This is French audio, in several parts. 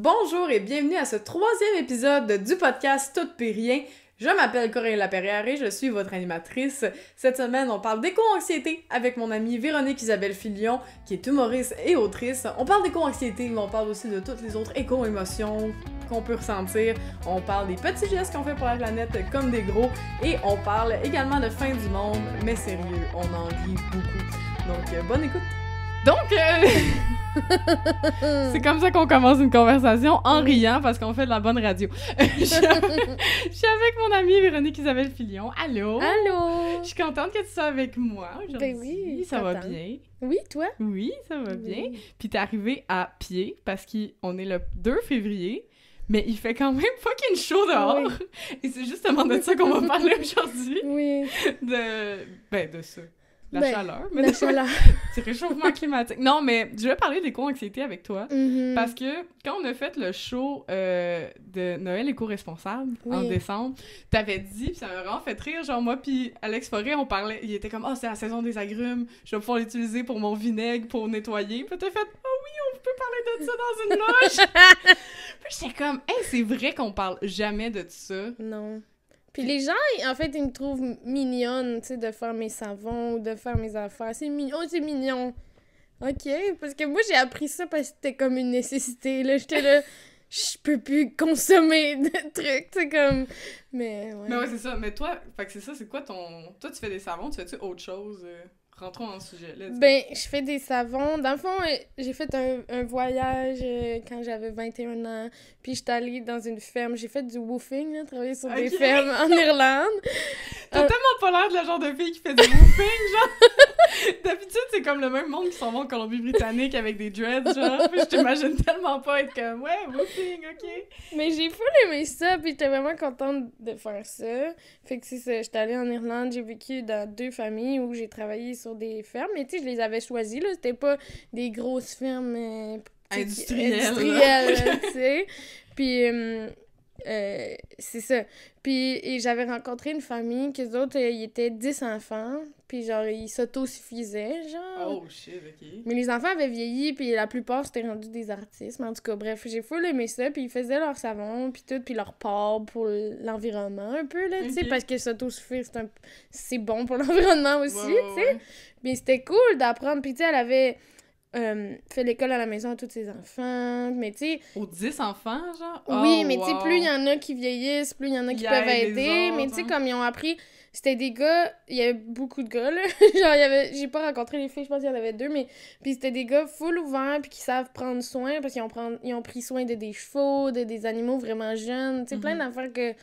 Bonjour et bienvenue à ce troisième épisode du podcast Tout puis rien. Je m'appelle Corinne Laperrière et je suis votre animatrice. Cette semaine, on parle d'éco-anxiété avec mon amie Véronique Isabelle Filion, qui est humoriste et autrice. On parle d'éco-anxiété, mais on parle aussi de toutes les autres éco-émotions qu'on peut ressentir. On parle des petits gestes qu'on fait pour la planète comme des gros. Et on parle également de fin du monde, mais sérieux, on en rit beaucoup. Donc, euh, bonne écoute! Donc, euh, c'est comme ça qu'on commence une conversation en riant parce qu'on fait de la bonne radio. je, suis avec mon amie Véronique Isabelle Filion. Allô? Allô? Je suis contente que tu sois avec moi aujourd'hui. Ben oui, ça va bien? Oui, toi? Oui, ça va bien. Puis t'es arrivé à pied parce qu'on est le 2 février. Mais il fait quand même fucking chaud dehors. Et c'est justement de ça qu'on va parler aujourd'hui. Oui. De. Ben, de ça. La Ben, chaleur. Mais La chaleur. C'est réchauffement climatique. Non, mais je vais parler d'éco-anxiété avec toi. Mhm. Parce que quand on a fait le show euh, de Noël éco-responsable en décembre, t'avais dit, puis ça m'a vraiment fait rire, genre moi puis Alex Forêt, on parlait, il était comme « Ah, c'est la saison des agrumes, je vais pouvoir l'utiliser pour mon vinaigre, pour nettoyer. » Puis t'as fait « Ah oui, on peut parler de ça dans une loge! » Puis j'étais comme « Hey, c'est vrai qu'on parle jamais de ça. Non. Puis les gens, en fait, ils me trouvent mignonne, tu sais, de faire mes savons ou de faire mes affaires. C'est mignon, oh, c'est mignon. OK, parce que moi, j'ai appris ça parce que c'était comme une nécessité, là. J'étais là, je peux plus consommer de trucs, tu sais, comme... Mais, ouais. Mais ouais, c'est ça. Mais toi, fait que c'est ça, c'est quoi ton... Toi, tu fais des savons, tu fais-tu autre chose? euh? Rentrons dans sujet, là. Ben, je fais des savons. Dans le fond, j'ai fait un, un voyage euh, quand j'avais 21 ans. Puis j'étais allée dans une ferme. J'ai fait du woofing, là, travailler sur des fermes en Irlande. T'as Euh, tellement pas l'air de la genre de fille qui fait du woofing, genre. D'habitude, c'est comme le même monde qui s'en va en Colombie-Britannique avec des dreads, genre. Puis je t'imagine tellement pas être comme, ouais, woofing, ok. Mais j'ai full aimé ça, puis j'étais vraiment contente de faire ça. Fait que c'est ça, j'étais allée en Irlande, j'ai vécu dans deux familles où j'ai travaillé sur des fermes. Mais tu sais, je les avais choisies, là. C'était pas des grosses fermes... euh, Industrielles, industrielles, tu sais. Puis... euh, euh, c'est ça. Puis j'avais rencontré une famille, que autres, euh, ils étaient 10 enfants, puis genre, ils s'autosuffisaient, genre. Oh shit, ok. Mais les enfants avaient vieilli, puis la plupart c'était rendu des artistes. Mais en tout cas, bref, j'ai full aimé ça, puis ils faisaient leur savon, puis tout, puis leur porc pour l'environnement un peu, là, tu sais, parce que s'autosuffire, c'est un... c'est bon pour l'environnement aussi, tu sais. ouais. Mais c'était cool d'apprendre, puis tu sais, elle avait euh, fait l'école à la maison à tous ses enfants, mais tu sais, Aux 10 enfants, genre? oui, Oh, mais tu sais, wow. plus il y en a qui vieillissent, plus il y en a qui peuvent aider. mais tu sais, hein. comme ils ont appris, c'était des gars, il y avait beaucoup de gars, là. Genre, il y avait, j'ai pas rencontré les filles, je pense qu'il y en avait deux, mais. Puis c'était des gars full ouverts, puis qui savent prendre soin, parce qu'ils ont, ils ont pris soin de des chevaux, de des animaux vraiment jeunes. Tu sais, plein Mhm. d'affaires que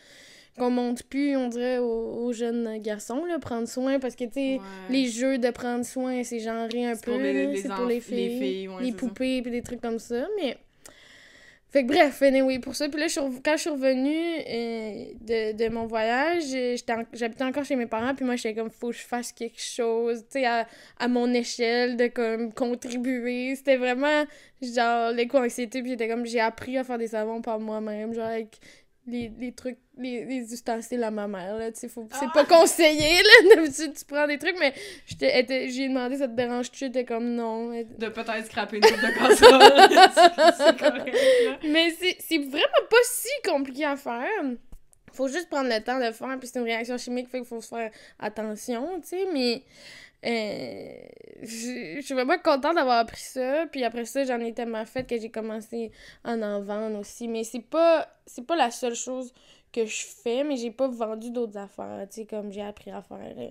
qu'on montre plus, on dirait, aux, aux jeunes garçons, là, prendre soin, parce que, tu sais, Ouais. les jeux de prendre soin, c'est genré un C'est peu, pour les- là, les c'est pour les les filles, ouais, les poupées, puis des trucs comme ça, mais... Fait que bref, anyway, pour ça, puis là, je quand je suis revenue euh, de, de mon voyage, euh, en- j'habitais encore chez mes parents, puis moi, j'étais comme, faut que je fasse quelque chose, tu sais, à, à mon échelle, de comme contribuer. C'était vraiment, genre, l'éco-anxiété, puis j'étais comme, j'ai appris à faire des savons par moi-même, genre, avec les, les trucs, les, les ustensiles à ma mère, là, tu faut- c'est Ah! pas conseillé, là, d'habitude, tu prends des trucs, mais j'ai demandé, ça te dérange-tu? Était comme, non. Elle- De peut-être scraper une coupe de correct, là. Mais c'est c'est vraiment pas si compliqué à faire. Faut juste prendre le temps de le faire, puis c'est une réaction chimique, fait qu'il faut se faire attention, tu sais, mais... euh, je suis vraiment contente d'avoir appris ça, puis après ça, j'en ai tellement fait que j'ai commencé à en vendre aussi, mais c'est pas, c'est pas la seule chose que je fais, mais j'ai pas vendu d'autres affaires, tu sais, comme j'ai appris à faire... euh,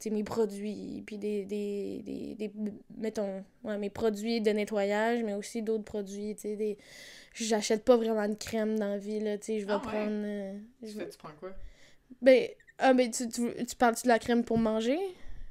tu sais, mes produits, puis des, des, des, des- mettons, ouais, mes produits de nettoyage, mais aussi d'autres produits, tu sais, des... J'achète pas vraiment de crème dans la vie, là, tu sais, je vais Ah ouais? prendre... euh, je vais- tu prends quoi? Ben, ah, ben, tu, tu, tu parles-tu de la crème pour manger?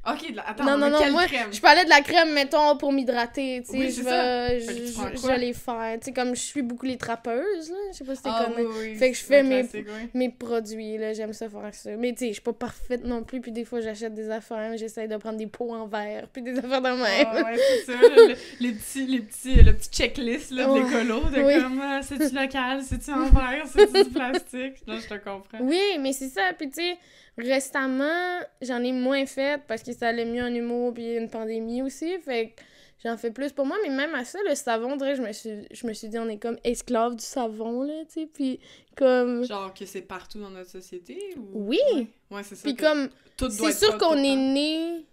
Ok, de la- attends, non, non, non, quelle moi, crème? je parlais de la crème, mettons, pour m'hydrater, tu sais, Oui, je vais, je, vais les faire, tu sais, comme je suis beaucoup les trappeuses, là, je sais pas si t'es Ah, comme... oui, oui, Fait que je fais mes- mes produits, là, j'aime ça faire ça. Mais tu sais, je suis pas parfaite non plus, puis des fois j'achète des affaires, j'essaie de prendre des pots en verre, puis des affaires de même. Ah, ouais, c'est ça, le- le- les petits, les petits, le petit checklist là, de Ouais. l'écolo, de comme, ah, c'est-tu local, c'est-tu en verre, c'est-tu du plastique? Là, je te comprends. Oui, mais c'est ça. Puis, tu sais, récemment, j'en ai moins fait parce que ça allait mieux en humour puis une pandémie aussi. Fait que j'en fais plus pour moi, mais même à ça, le savon, je me suis, je me suis dit, on est comme esclave du savon, là, tu sais, puis comme... Genre que c'est partout dans notre société ou... Oui! Ouais, Ouais, c'est ça. Puis comme, c'est sûr qu'on est né,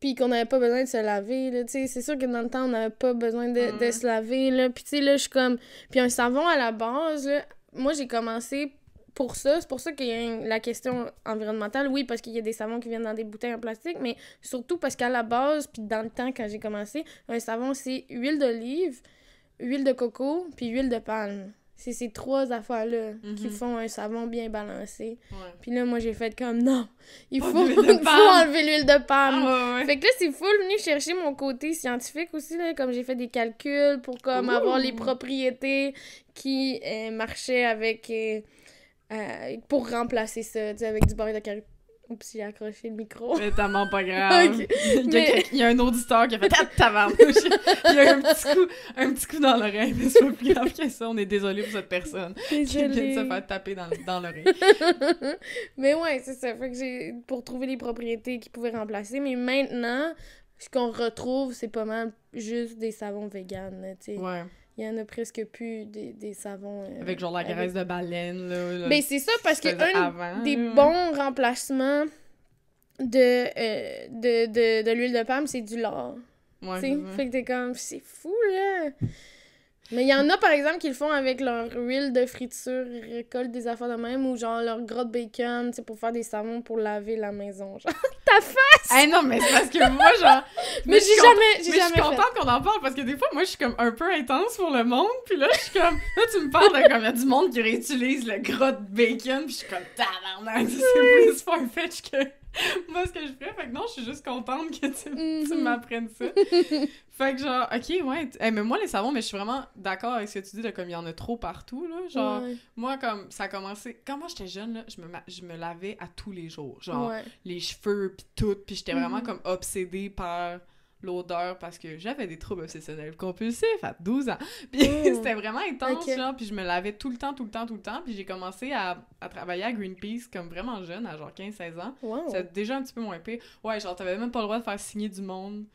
puis qu'on n'avait pas besoin de se laver, là, tu sais, c'est sûr que dans le temps, on n'avait pas besoin de, de se laver, là, puis tu sais, là, je suis comme... Puis un savon, à la base, là, moi, j'ai commencé pour ça, c'est pour ça qu'il y a une- la question environnementale, oui, parce qu'il y a des savons qui viennent dans des bouteilles en plastique, mais surtout parce qu'à la base, puis dans le temps, quand j'ai commencé, un savon, c'est huile d'olive, huile de coco, puis huile de palme. C'est ces trois affaires-là qui Mhm. font un savon bien balancé. Ouais. Puis là, moi, j'ai fait comme non, il faut, faut enlever l'huile de palme. Ah, ouais, ouais. Fait que là, c'est full venu chercher mon côté scientifique aussi, là, comme j'ai fait des calculs pour comme avoir les propriétés qui euh, marchaient avec... euh, euh, pour remplacer ça, tu sais, avec du beurre de karité. Oups, j'ai accroché le micro. C'est tellement pas grave. Il, y a Mais- il y a un auditeur qui a fait Ah, tabarnouche! Il y a un petit coup, un petit coup dans l'oreille, mais c'est pas plus grave que ça. On est désolé pour cette personne qui vient de Désolée. se faire taper dans, dans l'oreille. mais ouais, c'est ça. Fait que j'ai... Pour trouver les propriétés qui pouvaient remplacer. Mais maintenant, ce qu'on retrouve, c'est pas mal juste des savons véganes, tu sais. Ouais. Il y en a presque plus des, des savons... euh, Avec genre la avec- graisse de baleine, là. là, Ben, c'est ça, parce que un avant, des bons remplacements de, euh, de, de, de l'huile de palme, c'est du lard. Ouais. Fait que t'es comme, c'est fou, là! Mais il y en a, par exemple, qui le font avec leur huile de friture, ils récoltent des affaires de même, ou genre leur gras de bacon, tu sais, pour faire des savons pour laver la maison. Genre, ta face! Hey, non, mais c'est parce que moi, genre. Mais je j'ai jamais, Mais je suis contente qu'on en parle parce que des fois, moi, je suis comme un peu intense pour le monde. Puis là, je suis comme. Là, tu me parles de comme il y a du monde qui réutilise le gras de bacon. Puis je suis comme tabarnak. C'est plus farfetch que moi ce que je ferais. Fait que non, je suis juste contente que tu, tu Mhm. m'apprennes ça. Fait que genre, ok, ouais. hey, mais moi, les savons, mais je suis vraiment d'accord avec ce que tu dis de comme il y en a trop partout. Là. Genre, Ouais, moi, comme ça a commencé. Quand moi j'étais jeune, là, je me, je me lavais à tous les jours. Genre, ouais. les cheveux puis tout puis j'étais vraiment Mhm. comme obsédée par l'odeur parce que j'avais des troubles obsessionnels compulsifs à 12 ans puis c'était vraiment intense Ok. genre puis je me lavais tout le temps tout le temps tout le temps puis j'ai commencé à, à travailler à Greenpeace comme vraiment jeune à genre 15-16 ans Wow. c'était déjà un petit peu moins pire ouais genre t'avais même pas le droit de faire signer du monde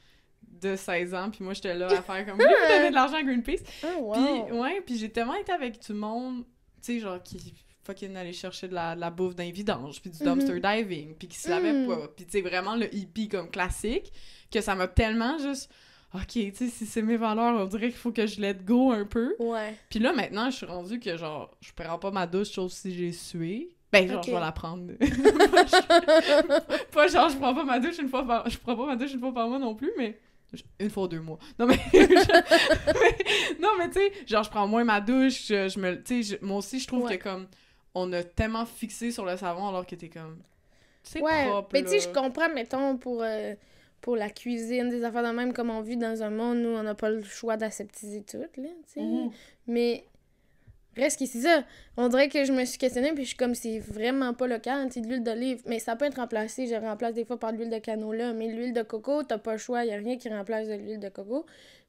de 16 ans puis moi j'étais là à faire comme voulez-vous donner de l'argent à Greenpeace Ah, wow. puis, ouais, puis j'ai tellement été avec du monde, tu sais, genre, qui fucking allait chercher de la, de la bouffe d'un vidange, puis du Mhm. dumpster diving, puis qui se lavait Mhm. pas. Puis, tu sais, vraiment le hippie comme classique, que ça m'a tellement juste. Ok, tu sais, si c'est mes valeurs, on dirait qu'il faut que je let go un peu. Ouais. Puis là, maintenant, je suis rendue que, genre, je prends pas ma douche sauf si j'ai sué. Ben, genre, je vais la prendre. pas genre, je prends pas ma douche une fois par... Je prends pas ma douche une fois par mois non plus, mais... Une fois ou deux mois. Non, mais... je- Non, mais tu sais, genre, je prends moins ma douche, je, je me... Tu sais, moi aussi, je trouve Ouais. que, comme, on a tellement fixé sur le savon alors que t'es comme... C'est Ouais, propre, mais tu sais, je comprends, mettons, pour, euh, pour la cuisine, des affaires de même, comme on vit dans un monde où on n'a pas le choix d'aseptiser tout, là, tu sais. Mais reste qu'ici, ça, on dirait que je me suis questionnée, puis je suis comme, c'est vraiment pas local, c'est de l'huile d'olive. Mais ça peut être remplacé, je remplace des fois par de l'huile de canola, mais l'huile de coco, t'as pas le choix, y a rien qui remplace de l'huile de coco.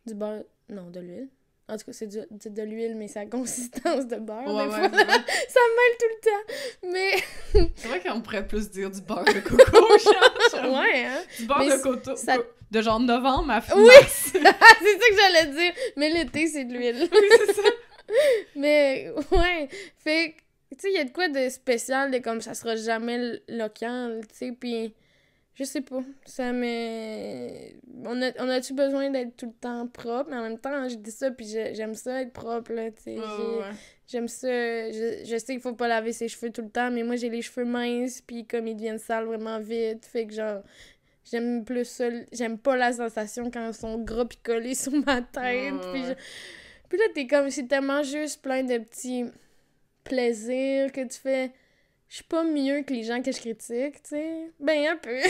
Du beurre, non, de l'huile. En tout cas, c'est c'est de l'huile, mais ça a consistance de beurre, Ouais, des ouais, fois. c'est. Ça me mêle tout le temps. Mais, C'est vrai qu'on pourrait plus dire du beurre de coco, genre. ouais, hein. Du beurre Mais de coco. ça- De genre novembre à Oui! mars. c'est ça que j'allais dire. Mais l'été, c'est de l'huile. oui, c'est ça. Mais, ouais. Fait que, tu sais, il y a de quoi de spécial, de comme ça sera jamais local, tu sais, puis je sais pas. Ça me. On a- on a-tu besoin d'être tout le temps propre? Mais en même temps, je dis ça, puis j'aime ça être propre, là, tu sais. Ouais. J'aime ça. Je, je sais qu'il faut pas laver ses cheveux tout le temps, mais moi, j'ai les cheveux minces, puis comme ils deviennent sales vraiment vite, fait que genre. J'aime plus ça. J'aime pas la sensation quand ils sont gras pis collés sur ma tête. Puis, je- puis là, t'es comme, c'est tellement juste plein de petits plaisirs que tu fais. Je suis pas mieux que les gens que je critique, tu sais. Ben, un peu. Il y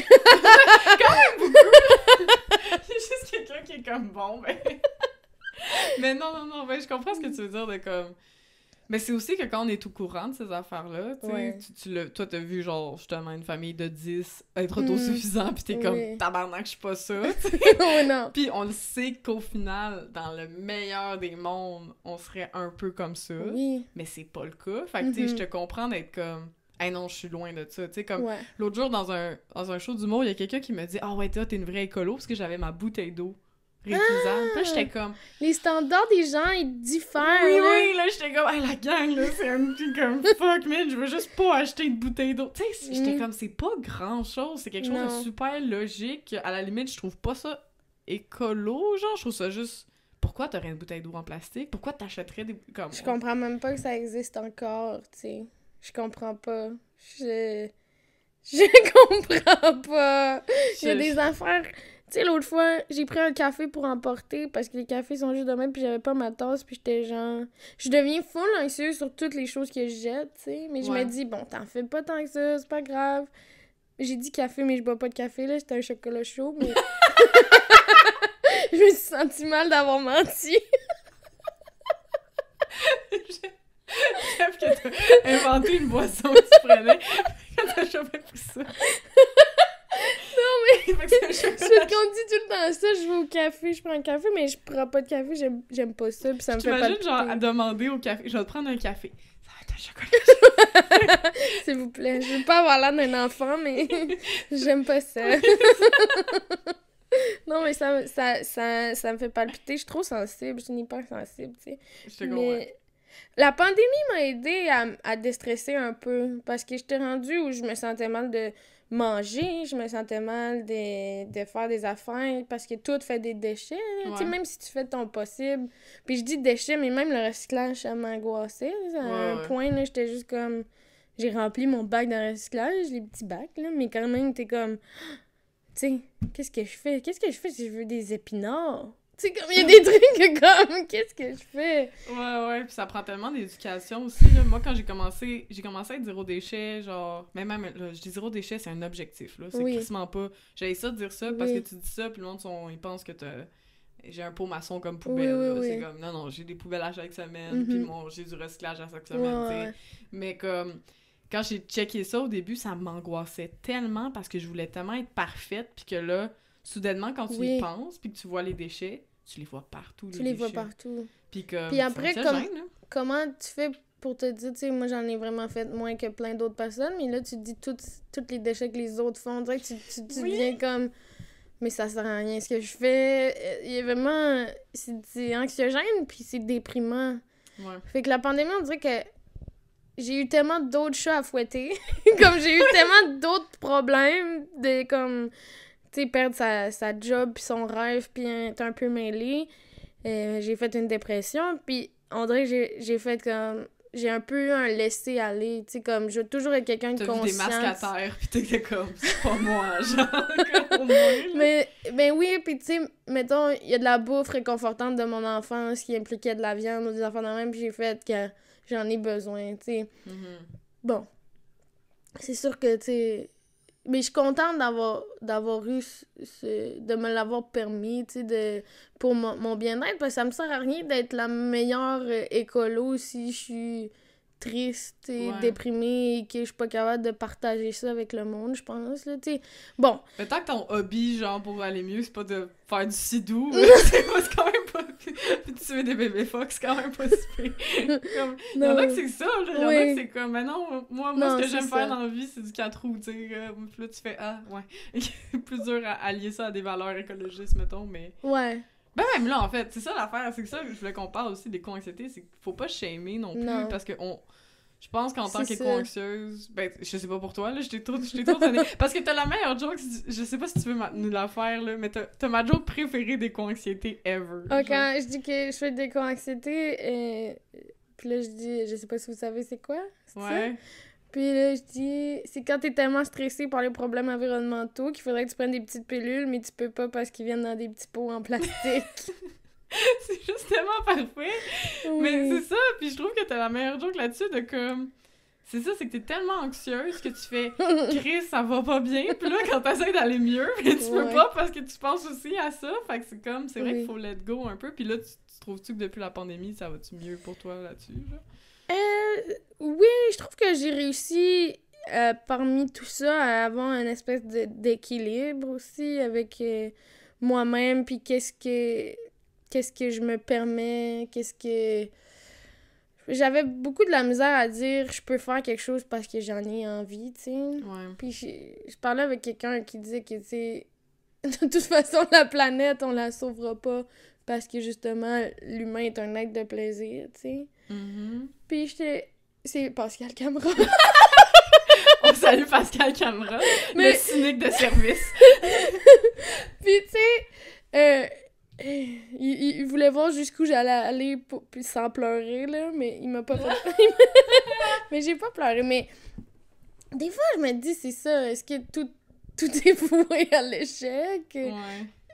a juste quelqu'un qui est comme bon, ben. Mais non, non, non, ben, je comprends ce que tu veux dire de comme. Mais c'est aussi que quand on est au courant de ces affaires-là, tu Ouais. tu, tu l'as- toi, t'as vu, genre, justement, une famille de 10 être Mm. autosuffisant, pis t'es comme, Oui. tabarnak, je suis pas ça, oh non. Puis on le sait qu'au final, dans le meilleur des mondes, on serait un peu comme ça. Oui. Mais c'est pas le cas. Fait que, tu sais, Mhm. je te comprends d'être comme, hey non, je suis loin de ça. Tu sais, comme, Ouais. L'autre jour, dans un, dans un show d'humour, il y a quelqu'un qui me dit Ah ouais, toi, t'es une vraie écolo parce que j'avais ma bouteille d'eau Puis là, j'étais comme. Les standards des gens, ils diffèrent. Oui, là. oui, là, j'étais comme, hey, la gang, là, c'est un petit comme fuck, man, je veux juste pas acheter de bouteille d'eau. Tu sais, j'étais Mm. comme, c'est pas grand chose, c'est quelque chose Non. de super logique. À la limite, je trouve pas ça écolo, genre, je trouve ça juste. Pourquoi t'aurais une bouteille d'eau en plastique? Pourquoi t'achèterais des. Comme. Je comprends même pas que ça existe encore, tu sais. Je comprends pas. Je. Je comprends pas. Il y a des affaires. Tu sais, l'autre fois, j'ai pris un café pour emporter parce que les cafés sont juste de même, puis j'avais pas ma tasse, puis j'étais genre. Je deviens full anxieuse sur toutes les choses que je jette, tu sais. Mais je Ouais. me dis, bon, t'en fais pas tant que ça, c'est pas grave. J'ai dit café, mais je bois pas de café, là. C'était un chocolat chaud, mais. je me suis senti mal d'avoir menti. J'aime que t'as inventé une boisson que tu prenais quand t'as chopé pour ça. Un Je chocolat qu'on dit tout le temps ça, je vais au café, je prends un café, mais je prends pas de café, j'aime j'aime pas ça, puis ça me fait pas T'imagines, genre, à demander au café, je vais te prendre un café. Ça va être un chocolat. S'il vous plaît, je veux pas avoir l'air d'un enfant, mais j'aime pas ça. non, mais ça, ça, ça, ça me fait palpiter, je suis trop sensible, je suis une hypersensible, tu sais. Je te la pandémie m'a aidé à, à déstresser un peu parce que j'étais rendue où je me sentais mal de manger, je me sentais mal de, de faire des affaires parce que tout fait des déchets. Ouais. même si tu fais ton possible. Puis je dis déchets, mais même le recyclage, ça m'angoissait. À un Ouais, point, j'étais juste comme. J'ai rempli mon bac de recyclage, les petits bacs, là, mais quand même, t'es comme. Tu sais, qu'est-ce que je fais? Qu'est-ce que je fais si je veux des épinards? Tu sais, comme il y a des trucs comme, qu'est-ce que je fais? Ouais, ouais, puis ça prend tellement d'éducation aussi. Là. Moi, quand j'ai commencé, j'ai commencé à être zéro déchet, genre, mais même, là, je dis zéro déchet, c'est un objectif, là. C'est Oui. quasiment pas. J'avais ça de dire ça parce Oui. que tu dis ça, puis le monde, sont, ils pensent que t'as. J'ai un pot maçon comme poubelle. Oui, oui, là. C'est comme, non, non, j'ai des poubelles à chaque semaine, Mhm. puis mon, j'ai du recyclage à chaque semaine, ouais. Mais comme, quand j'ai checké ça au début, ça m'angoissait tellement parce que je voulais tellement être parfaite, puis que là, soudainement, quand tu Oui. y penses, puis que tu vois les déchets, tu les vois partout. Tu les vois partout. Puis, comme, Puis ça après, comme- gêne. Comment tu fais pour te dire, tu sais, moi j'en ai vraiment fait moins que plein d'autres personnes, mais là tu te dis tous les déchets que les autres font, tu, tu, tu Oui. deviens comme, mais ça sert à rien ce que je fais. Euh, Il y a vraiment, c'est anxiogène, puis c'est déprimant. Ouais. Fait que la pandémie, on dirait que j'ai eu tellement d'autres chats à fouetter, comme j'ai eu tellement d'autres problèmes, de comme, sais, perdre sa, sa job, puis son rêve, puis être un peu mêlé. Euh, j'ai fait une dépression, puis on dirait que j'ai- j'ai fait comme. J'ai un peu eu un laisser-aller, tu sais, comme je veux toujours être quelqu'un de vu des masques à terre, pis t'étais comme, c'est pas moi, genre, comme. Mais, ben oui, puis tu sais, mettons, il y a de la bouffe réconfortante de mon enfance qui impliquait de la viande ou des enfants de même, puis j'ai fait que j'en ai besoin, tu sais. Mhm. Bon, c'est sûr que, tu sais... Mais je suis contente d'avoir d'avoir eu ce, de me l'avoir permis, tu sais, de pour mon, mon bien-être, parce que ça me sert à rien d'être la meilleure euh, écolo si je suis triste et Ouais. déprimée et que je suis pas capable de partager ça avec le monde, je pense, là, tu sais. Bon, Mais tant que ton hobby, genre, pour aller mieux, c'est pas de faire du sidou, c'est quand même. Puis tuer des bébés c'est quand même pas si pire. Comme, Il y en a que c'est ça, là. Il y en a que c'est comme, mais non, moi, moi Non, ce que j'aime faire dans la vie, c'est du 4 roues, tu sais. euh, Puis là, tu fais, ah, ouais. Plus dur à allier ça à des valeurs écologistes, mettons, mais... ouais. Ben même là, en fait, c'est ça l'affaire, c'est que ça, je voulais qu'on parle aussi des co-anxiétés, c'est qu'il faut pas shamer non plus, Non. parce que on... Je pense qu'en tant qu'éco-anxieuse, ben, je sais pas pour toi, là, je t'ai trop, je trop donné. Parce que t'as la meilleure joke, je sais pas si tu veux nous la faire, là, mais t'as ma joke préférée des co-anxiétés ever. Genre. quand je dis que je fais des co-anxiétés, euh, puis là, je dis, je sais pas si vous savez c'est quoi, c'est ça? Ouais. Puis là, je dis, c'est quand t'es tellement stressé par les problèmes environnementaux qu'il faudrait que tu prennes des petites pilules, mais tu peux pas parce qu'ils viennent dans des petits pots en plastique. c'est juste tellement parfait. Mais c'est ça, puis je trouve que t'as la meilleure joke là-dessus de comme. C'est ça, c'est que t'es tellement anxieuse que tu fais Chris, ça va pas bien. Puis là, quand t'essaies d'aller mieux, mais tu peux Ouais. pas parce que tu penses aussi à ça. Fait que c'est comme, c'est vrai Oui. qu'il faut let go un peu. Puis là, tu, tu trouves-tu que depuis la pandémie, ça va-tu mieux pour toi là-dessus? Euh, oui, je trouve que j'ai réussi euh, parmi tout ça à avoir une espèce d'équilibre aussi avec euh, moi-même, puis qu'est-ce que qu'est-ce que je me permets, qu'est-ce que j'avais beaucoup de la misère à dire je peux faire quelque chose parce que j'en ai envie, tu sais. Ouais. Puis je, je parlais avec quelqu'un qui disait que, tu sais, de toute façon, la planète, on la sauvera pas parce que justement, l'humain est un être de plaisir, tu sais. Mhm. Puis j'étais. C'est Pascal Camera. On salue Pascal Camera, Mais- le cynique de service. Puis tu sais, euh, euh, il, il- il voulait voir jusqu'où j'allais aller pour, puis sans pleurer, là, mais il m'a pas fait. mais j'ai pas pleuré, mais des fois, je me dis, c'est ça, est-ce que tout, tout est voué à l'échec? Ouais.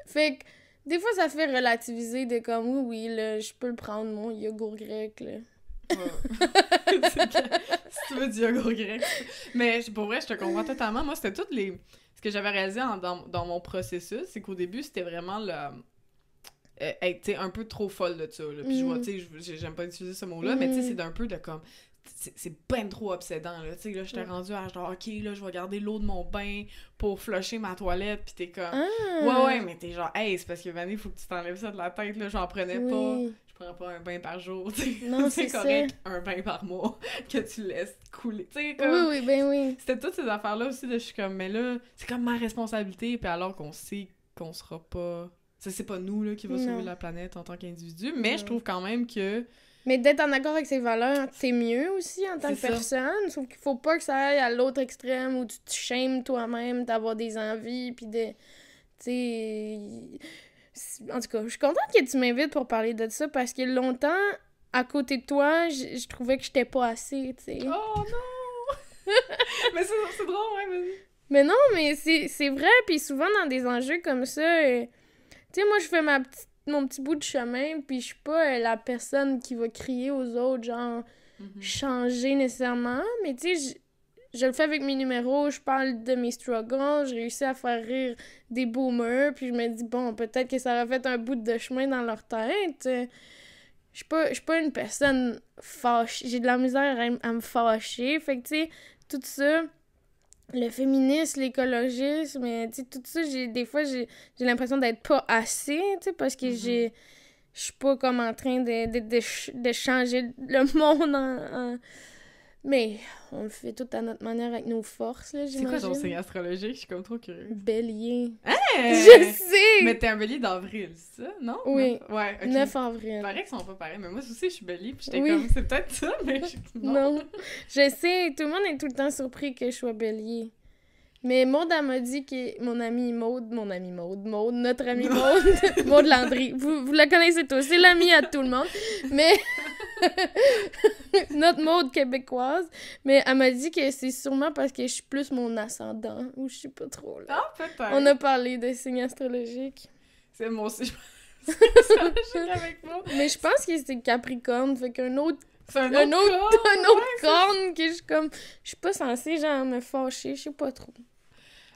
Fait que des fois, ça fait relativiser de comme, oui, oui, là, je peux le prendre, mon yogourt grec, là. Ouais. Si tu veux du yogourt grec. Mais pour vrai, je te comprends totalement. Moi, c'était toutes les. Ce que j'avais réalisé en- dans, dans mon processus, c'est qu'au début, c'était vraiment le. Euh, être un peu trop folle de ça. Là. Puis je vois, tu sais, je- j'aime pas utiliser ce mot-là, mais tu sais, Mhm. c'est d'un peu de comme. C'est ben trop obsédant, là. Tu sais, là, j'étais Ouais. rendue à genre, OK, là, je vais garder l'eau de mon bain pour flusher ma toilette, puis t'es comme. Ah! Ouais, ouais, mais t'es genre, hey, c'est parce que Vanny, faut que tu t'enlèves ça de la tête, là, j'en prenais pas Oui. je prends pas un bain par jour. Non, c'est correct, un bain par mois que tu laisses couler. Tu sais, comme. Oui, oui, ben oui. C'était toutes ces affaires-là aussi, de je suis comme, mais là, c'est comme ma responsabilité, puis alors qu'on sait qu'on sera pas. Ça, c'est pas nous, là, qui va Non. sauver la planète en tant qu'individu, mais je trouve quand même que. Mais d'être en accord avec ses valeurs, c'est mieux aussi en tant que ça. personne. Sauf qu'il faut pas que ça aille à l'autre extrême où tu te shames toi-même d'avoir des envies, puis de. Tu sais. En tout cas, je suis contente que tu m'invites pour parler de ça parce que longtemps, à côté de toi, je, trouvais que j'étais pas assez, tu sais. Oh non! mais c'est c'est drôle, ouais, vas-y. Mais non, mais c'est c'est vrai, puis souvent dans des enjeux comme ça, euh, tu sais, moi je fais ma petite, mon petit bout de chemin, puis je suis pas euh, la personne qui va crier aux autres, genre Mhm. changer nécessairement, mais tu sais, je, le fais avec mes numéros, je parle de mes struggles, je réussis à faire rire des boomers, puis je me dis, bon, peut-être que ça aurait fait un bout de chemin dans leur tête. Je suis pas, je suis pas une personne fâchée, j'ai de la misère à, à me fâcher, fait que tu sais, tout ça le féminisme, l'écologisme, sais, tout ça, j'ai des fois, j'ai j'ai l'impression d'être pas assez, parce que Mhm. j'ai... Je suis pas comme en train de, de, de, ch- de changer le monde en, en- Mais on le fait tout à notre manière avec nos forces, là, C'est quoi ton signe astrologique? Je suis comme trop curieuse. Bélier. Hey! Je sais! Mais t'es un bélier d'avril, c'est ça? Non? Oui. Non? Ouais, ok. 9 Il avril. paraît qu'ils sont pas pareils, mais moi aussi je suis bélier, puis j'étais Oui. comme, c'est peut-être ça, mais je... Non. Je sais, tout le monde est tout le temps surpris que je sois bélier. Mais Maud, elle m'a dit que mon amie Maud, mon amie Maud, Maud, notre amie Maud, Maud Landry, vous, vous la connaissez tous, c'est l'amie à tout le monde, mais notre Maud québécoise, mais elle m'a dit que c'est sûrement parce que je suis plus mon ascendant, ou je sais pas trop, là. Ah, peut-être. On a parlé de signes astrologiques. C'est moi aussi, je avec moi. Mais je pense que c'est Capricorne, fait qu'un autre C'est un un autre, corps. un autre corne que je suis comme je suis pas censée genre me fâcher je sais pas trop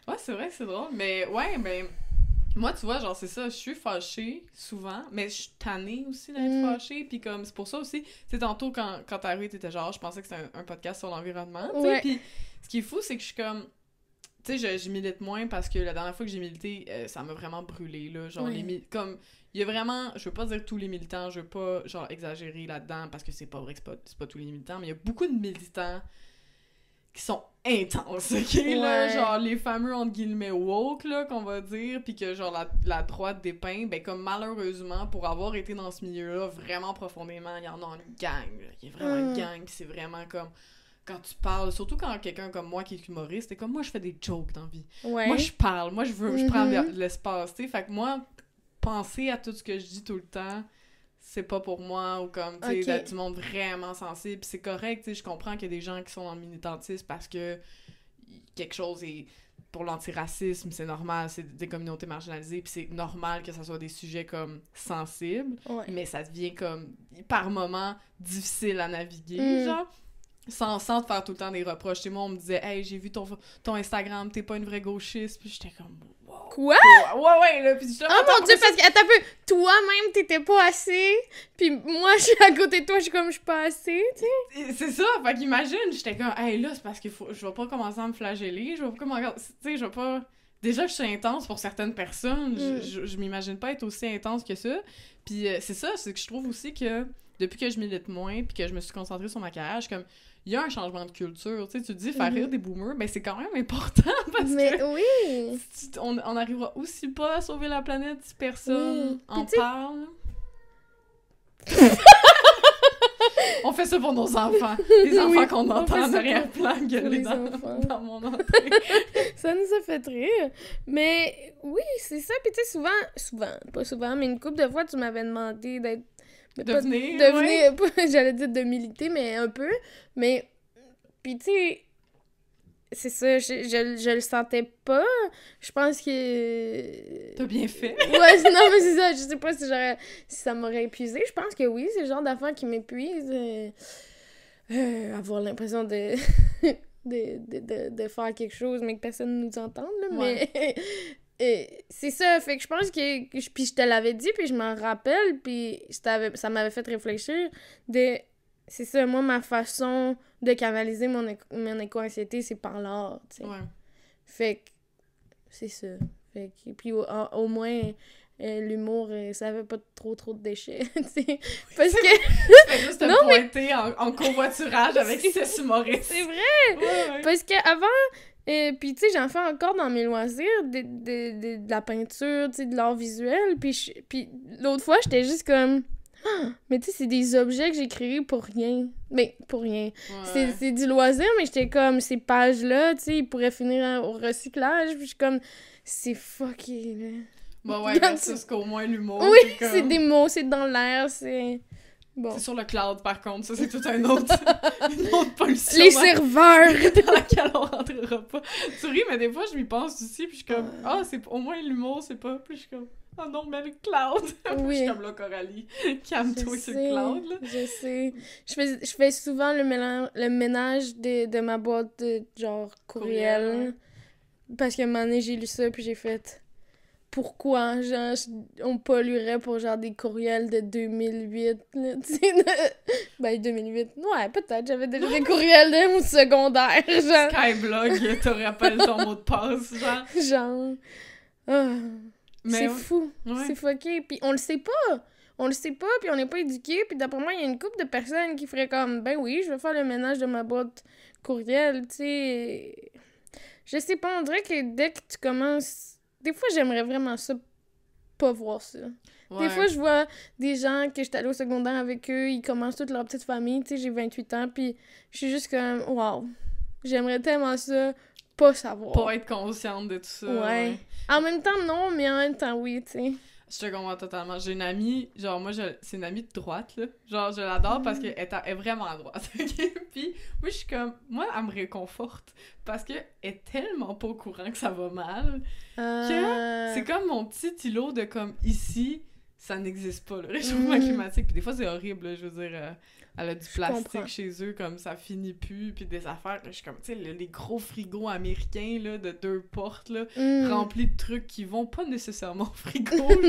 Ouais, c'est vrai, c'est drôle. Mais ouais, ben. Moi, tu vois, genre, c'est ça, je suis fâchée souvent, mais je suis tannée aussi d'être Mm. fâchée. Puis comme, c'est pour ça aussi, tu sais, tantôt, quand, quand t'es arrivé, t'étais genre, je pensais que c'était un, un podcast sur l'environnement. tu sais. Ouais. Puis ce qui est fou, c'est que je suis comme. Tu sais, je, je milite moins parce que la dernière fois que j'ai milité, euh, ça m'a vraiment brûlé, là. Genre, les Comme, il y a vraiment. Je veux pas dire tous les militants, je veux pas, genre, exagérer là-dedans parce que c'est pas vrai que c'est pas, c'est pas tous les militants, mais il y a beaucoup de militants qui sont intenses, ok? Là, genre, les fameux, entre guillemets, woke, là, qu'on va dire, puis que, genre, la, la droite dépeint, ben, comme malheureusement, pour avoir été dans ce milieu-là vraiment profondément, il y en a une gang, là. Il y a vraiment une Mm. gang, puis c'est vraiment comme quand tu parles, surtout quand quelqu'un comme moi qui est humoriste, c'est comme moi je fais des jokes dans la vie. ouais Moi je parle, moi je veux, je prends de Mhm. l'espace, tu sais. Fait que moi, penser à tout ce que je dis tout le temps, c'est pas pour moi ou comme, tu sais, du monde vraiment sensible. C'est correct, tu sais, je comprends qu'il y a des gens qui sont le militantisme parce que quelque chose est pour l'antiracisme, c'est normal, c'est des communautés marginalisées, puis c'est normal que ça soit des sujets comme sensibles. Ouais. Mais ça devient comme par moments difficile à naviguer Mm. genre. Sans, sans te faire tout le temps des reproches. Chez moi on me disait hey j'ai vu ton, ton Instagram t'es pas une vraie gauchiste. Puis j'étais comme quoi? Ouais ouais, là puis oh mon dieu parce que attends un peu toi-même t'étais pas assez puis moi je suis à côté de toi je suis comme je suis pas assez tu sais. C'est ça fait qu'imagine j'étais comme hey là c'est parce que faut, je vais pas commencer à me flageller je vais pas commencer tu sais je vais pas déjà je suis intense pour certaines personnes je, Mm. je, je m'imagine pas être aussi intense que ça puis euh, c'est ça c'est que je trouve aussi que depuis que je milite moins puis que je me suis concentrée sur ma carrière, je suis comme il y a un changement de culture. Tu sais, tu dis faire rire Mhm. des boomers, ben c'est quand même important parce Mais que oui! tu- on, on arrivera aussi pas à sauver la planète si personne Oui. en tu parle. on fait ça pour nos enfants. Les enfants Oui, qu'on on entend en arrière-plan gueuler dans, dans mon entrée. Ça nous a fait rire. Mais oui, c'est ça. Puis tu sais, souvent, souvent, pas souvent, mais une couple de fois, tu m'avais demandé d'être. Mais De pas- venir, de ouais. venir, pas- j'allais dire de militer, mais un peu. Mais, puis tu sais, c'est ça, je, je, je le sentais pas. Je pense que. T'as bien fait. Ouais, non, mais c'est ça. Je sais pas si, j'aurais, si ça m'aurait épuisé. Je pense que oui, c'est le genre d'affaires qui m'épuise. euh, euh, avoir l'impression de, de, de, de, de faire quelque chose, mais que personne ne nous entende. Là, Ouais. Mais c'est ça. Fait que je pense que. que je- Puis je te l'avais dit, puis je m'en rappelle, puis ça m'avait fait réfléchir de. C'est ça, moi, ma façon de canaliser mon, éco- mon éco-anxiété, c'est par l'art, tu sais. Ouais. Fait que c'est ça. Fait que, puis au, au moins, euh, l'humour, euh, ça avait pas trop trop de déchets. Parce que juste te Non, mais- pointer en, en covoiturage avec six humoristes. c'est vrai! Ouais, ouais. Parce que avant, euh, puis tu sais, j'en fais encore dans mes loisirs, de, de, de, de la peinture, tu sais, de l'art visuel. Puis je- puis l'autre fois, j'étais juste comme. Ah, mais tu sais, c'est des objets que j'ai créés pour rien. Mais pour rien. C'est- Ouais. C'est du loisir, mais j'étais comme, ces pages-là, tu sais, ils pourraient finir au recyclage. Puis je suis comme, c'est fucké, là. Bah ouais, Regarde versus qu'au moins l'humour. Oui, comme- c'est des mots, c'est dans l'air, c'est. Bon. C'est sur le cloud, par contre. Ça, c'est tout un autre... une autre pollution. Les dans- serveurs! dans laquelle on rentrera pas. Tu ris, mais des fois, je m'y pense aussi, puis je suis comme, ah, c'est au moins l'humour, c'est pas. Puis je suis comme, ah non, mais le cloud. Puis je Oui. suis comme là, Coralie, calme-toi le sais, cloud, là. Je sais. Je fais, je fais souvent le, mélange, le ménage de, de ma boîte de genre courriel. Courriel, Parce qu'à un moment donné, j'ai lu ça, puis j'ai fait. Pourquoi, genre, on polluerait pour genre des courriels de 2008, là, de- Ben, 2008, ouais, peut-être, j'avais déjà des courriels de mon secondaire, genre. Skyblog, te rappelle ton mot de passe, genre. Genre. Mais c'est ouais. fou. Ouais. C'est fucké. Puis on le sait pas. On le sait pas, puis on n'est pas éduqué. Puis d'après moi, il y a une couple de personnes qui feraient comme ben oui, je vais faire le ménage de ma boîte courriel, tu sais. Je sais pas, on dirait que dès que tu commences. Des fois, j'aimerais vraiment ça, pas voir ça. Des Ouais. fois, je vois des gens que j'étais allée au secondaire avec eux, ils commencent toute leur petite famille, tu sais, j'ai 28 ans, puis je suis juste comme, waouh, j'aimerais tellement ça, pas savoir. Pas être consciente de tout ça. Ouais. En même temps, non, mais en même temps, oui, tu sais. Je te comprends totalement. J'ai une amie, genre, moi, je, c'est une amie de droite, là. Genre, je l'adore parce qu'elle est, est vraiment à droite, ok? Puis, moi, je suis comme, moi, elle me réconforte parce qu'elle est tellement pas au courant que ça va mal. Euh, C'est comme mon petit îlot de comme, ici, ça n'existe pas, le réchauffement Mm. climatique. Puis des fois, c'est horrible, là, je veux dire, euh, elle a du plastique comprends. chez eux, comme ça finit plus, puis des affaires. je suis comme, tu sais, le- les gros frigos américains, là, de deux portes, là, hmm. remplis de trucs qui vont pas nécessairement au frigo.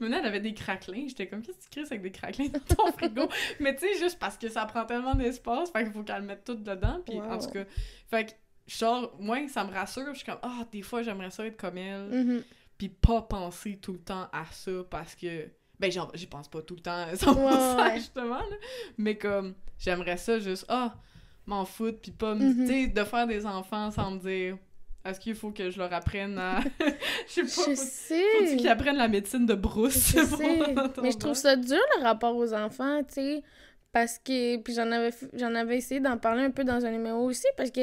Maintenant, elle avait des craquelins. J'étais comme, qu'est-ce que tu crisses avec des craquelins dans ton frigo? Mais tu sais, juste parce que ça prend tellement d'espace, fait qu'il faut qu'elle le mette tout dedans. Puis en tout cas, fait que, genre, moi, ça me rassure. Je suis comme, ah, des fois, j'aimerais ça être comme elle. Mhm. Puis pas penser tout le temps à ça parce que. Ben, j'y pense pas tout le temps, 100%, Ouais, ouais. justement, là. Mais comme, j'aimerais ça juste, ah, m'en foutre, puis pas me. Mhm. Tu sais, de faire des enfants sans me dire, est-ce qu'il faut que je leur apprenne à. Je sais pas. Je faut- faut-tu sais. qu'ils apprennent la médecine de brousse. Je sais. Mais je trouve ça? dur le rapport aux enfants, tu sais. Parce que. Puis j'en avais, j'en avais essayé d'en parler un peu dans un numéro aussi. Parce que.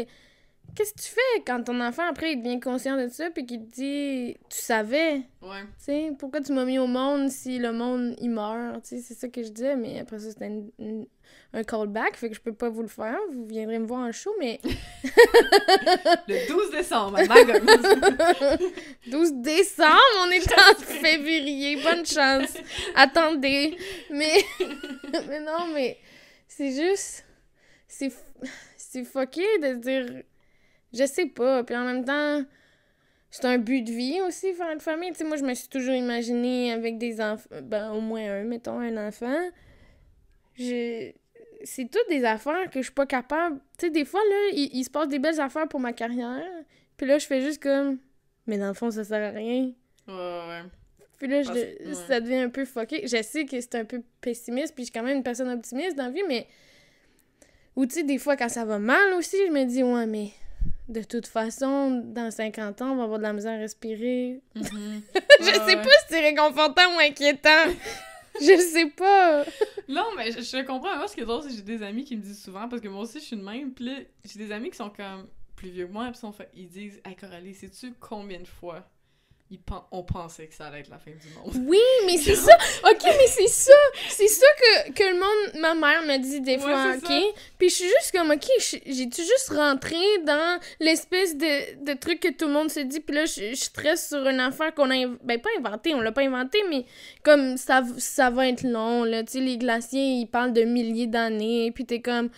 Qu'est-ce que tu fais quand ton enfant, après, il devient conscient de ça, puis qu'il te dit Tu savais, Ouais. tu sais, pourquoi tu m'as mis au monde si le monde, il meurt, tu sais, c'est ça que je disais, mais après ça, c'était une- une- un callback, fait que je peux pas vous le faire, vous viendrez me voir en show, mais Le 12 décembre, à Magog. 12 décembre, on est en février, bonne chance, attendez, mais, mais non, mais c'est juste, c'est, f- c'est fucké de dire, je sais pas, puis en même temps, c'est un but de vie aussi, faire une famille. Tu sais, moi, je me suis toujours imaginée avec des enfants, ben, au moins un, mettons, un enfant. Je... C'est toutes des affaires que je suis pas capable. Tu sais, des fois, là, il, il se passe des belles affaires pour ma carrière. Puis là, je fais juste comme. Mais dans le fond, ça sert à rien. Ouais, ouais. Puis là, je, ouais. ça devient un peu fucké. Je sais que c'est un peu pessimiste, puis je suis quand même une personne optimiste dans la vie, mais... Ou tu sais, des fois, quand ça va mal aussi, je me dis, ouais, mais de toute façon, dans 50 ans, on va avoir de la misère à respirer. Mhm. je sais ouais. pas si c'est réconfortant ou inquiétant. je sais pas. Non, mais je, je comprends. Moi, ce qui est drôle, c'est que j'ai des amis qui me disent souvent, parce que moi aussi, je suis de même. Puis j'ai des amis qui sont comme plus vieux que moi, puis ils disent Hey Coralie, sais-tu combien de fois on pensait que ça allait être la fin du monde Oui, mais c'est ça. OK, mais c'est ça. C'est ça que, que le monde, ma mère me dit des fois, OK? ça. Puis je suis juste comme, OK, j'ai-tu juste rentré dans l'espèce de, de truc que tout le monde se dit, puis là, je, je stresse sur une affaire qu'on a, ben pas inventé, on l'a pas inventé, mais comme ça, ça va être long, là, tu sais, les glaciers, ils parlent de milliers d'années, puis t'es comme,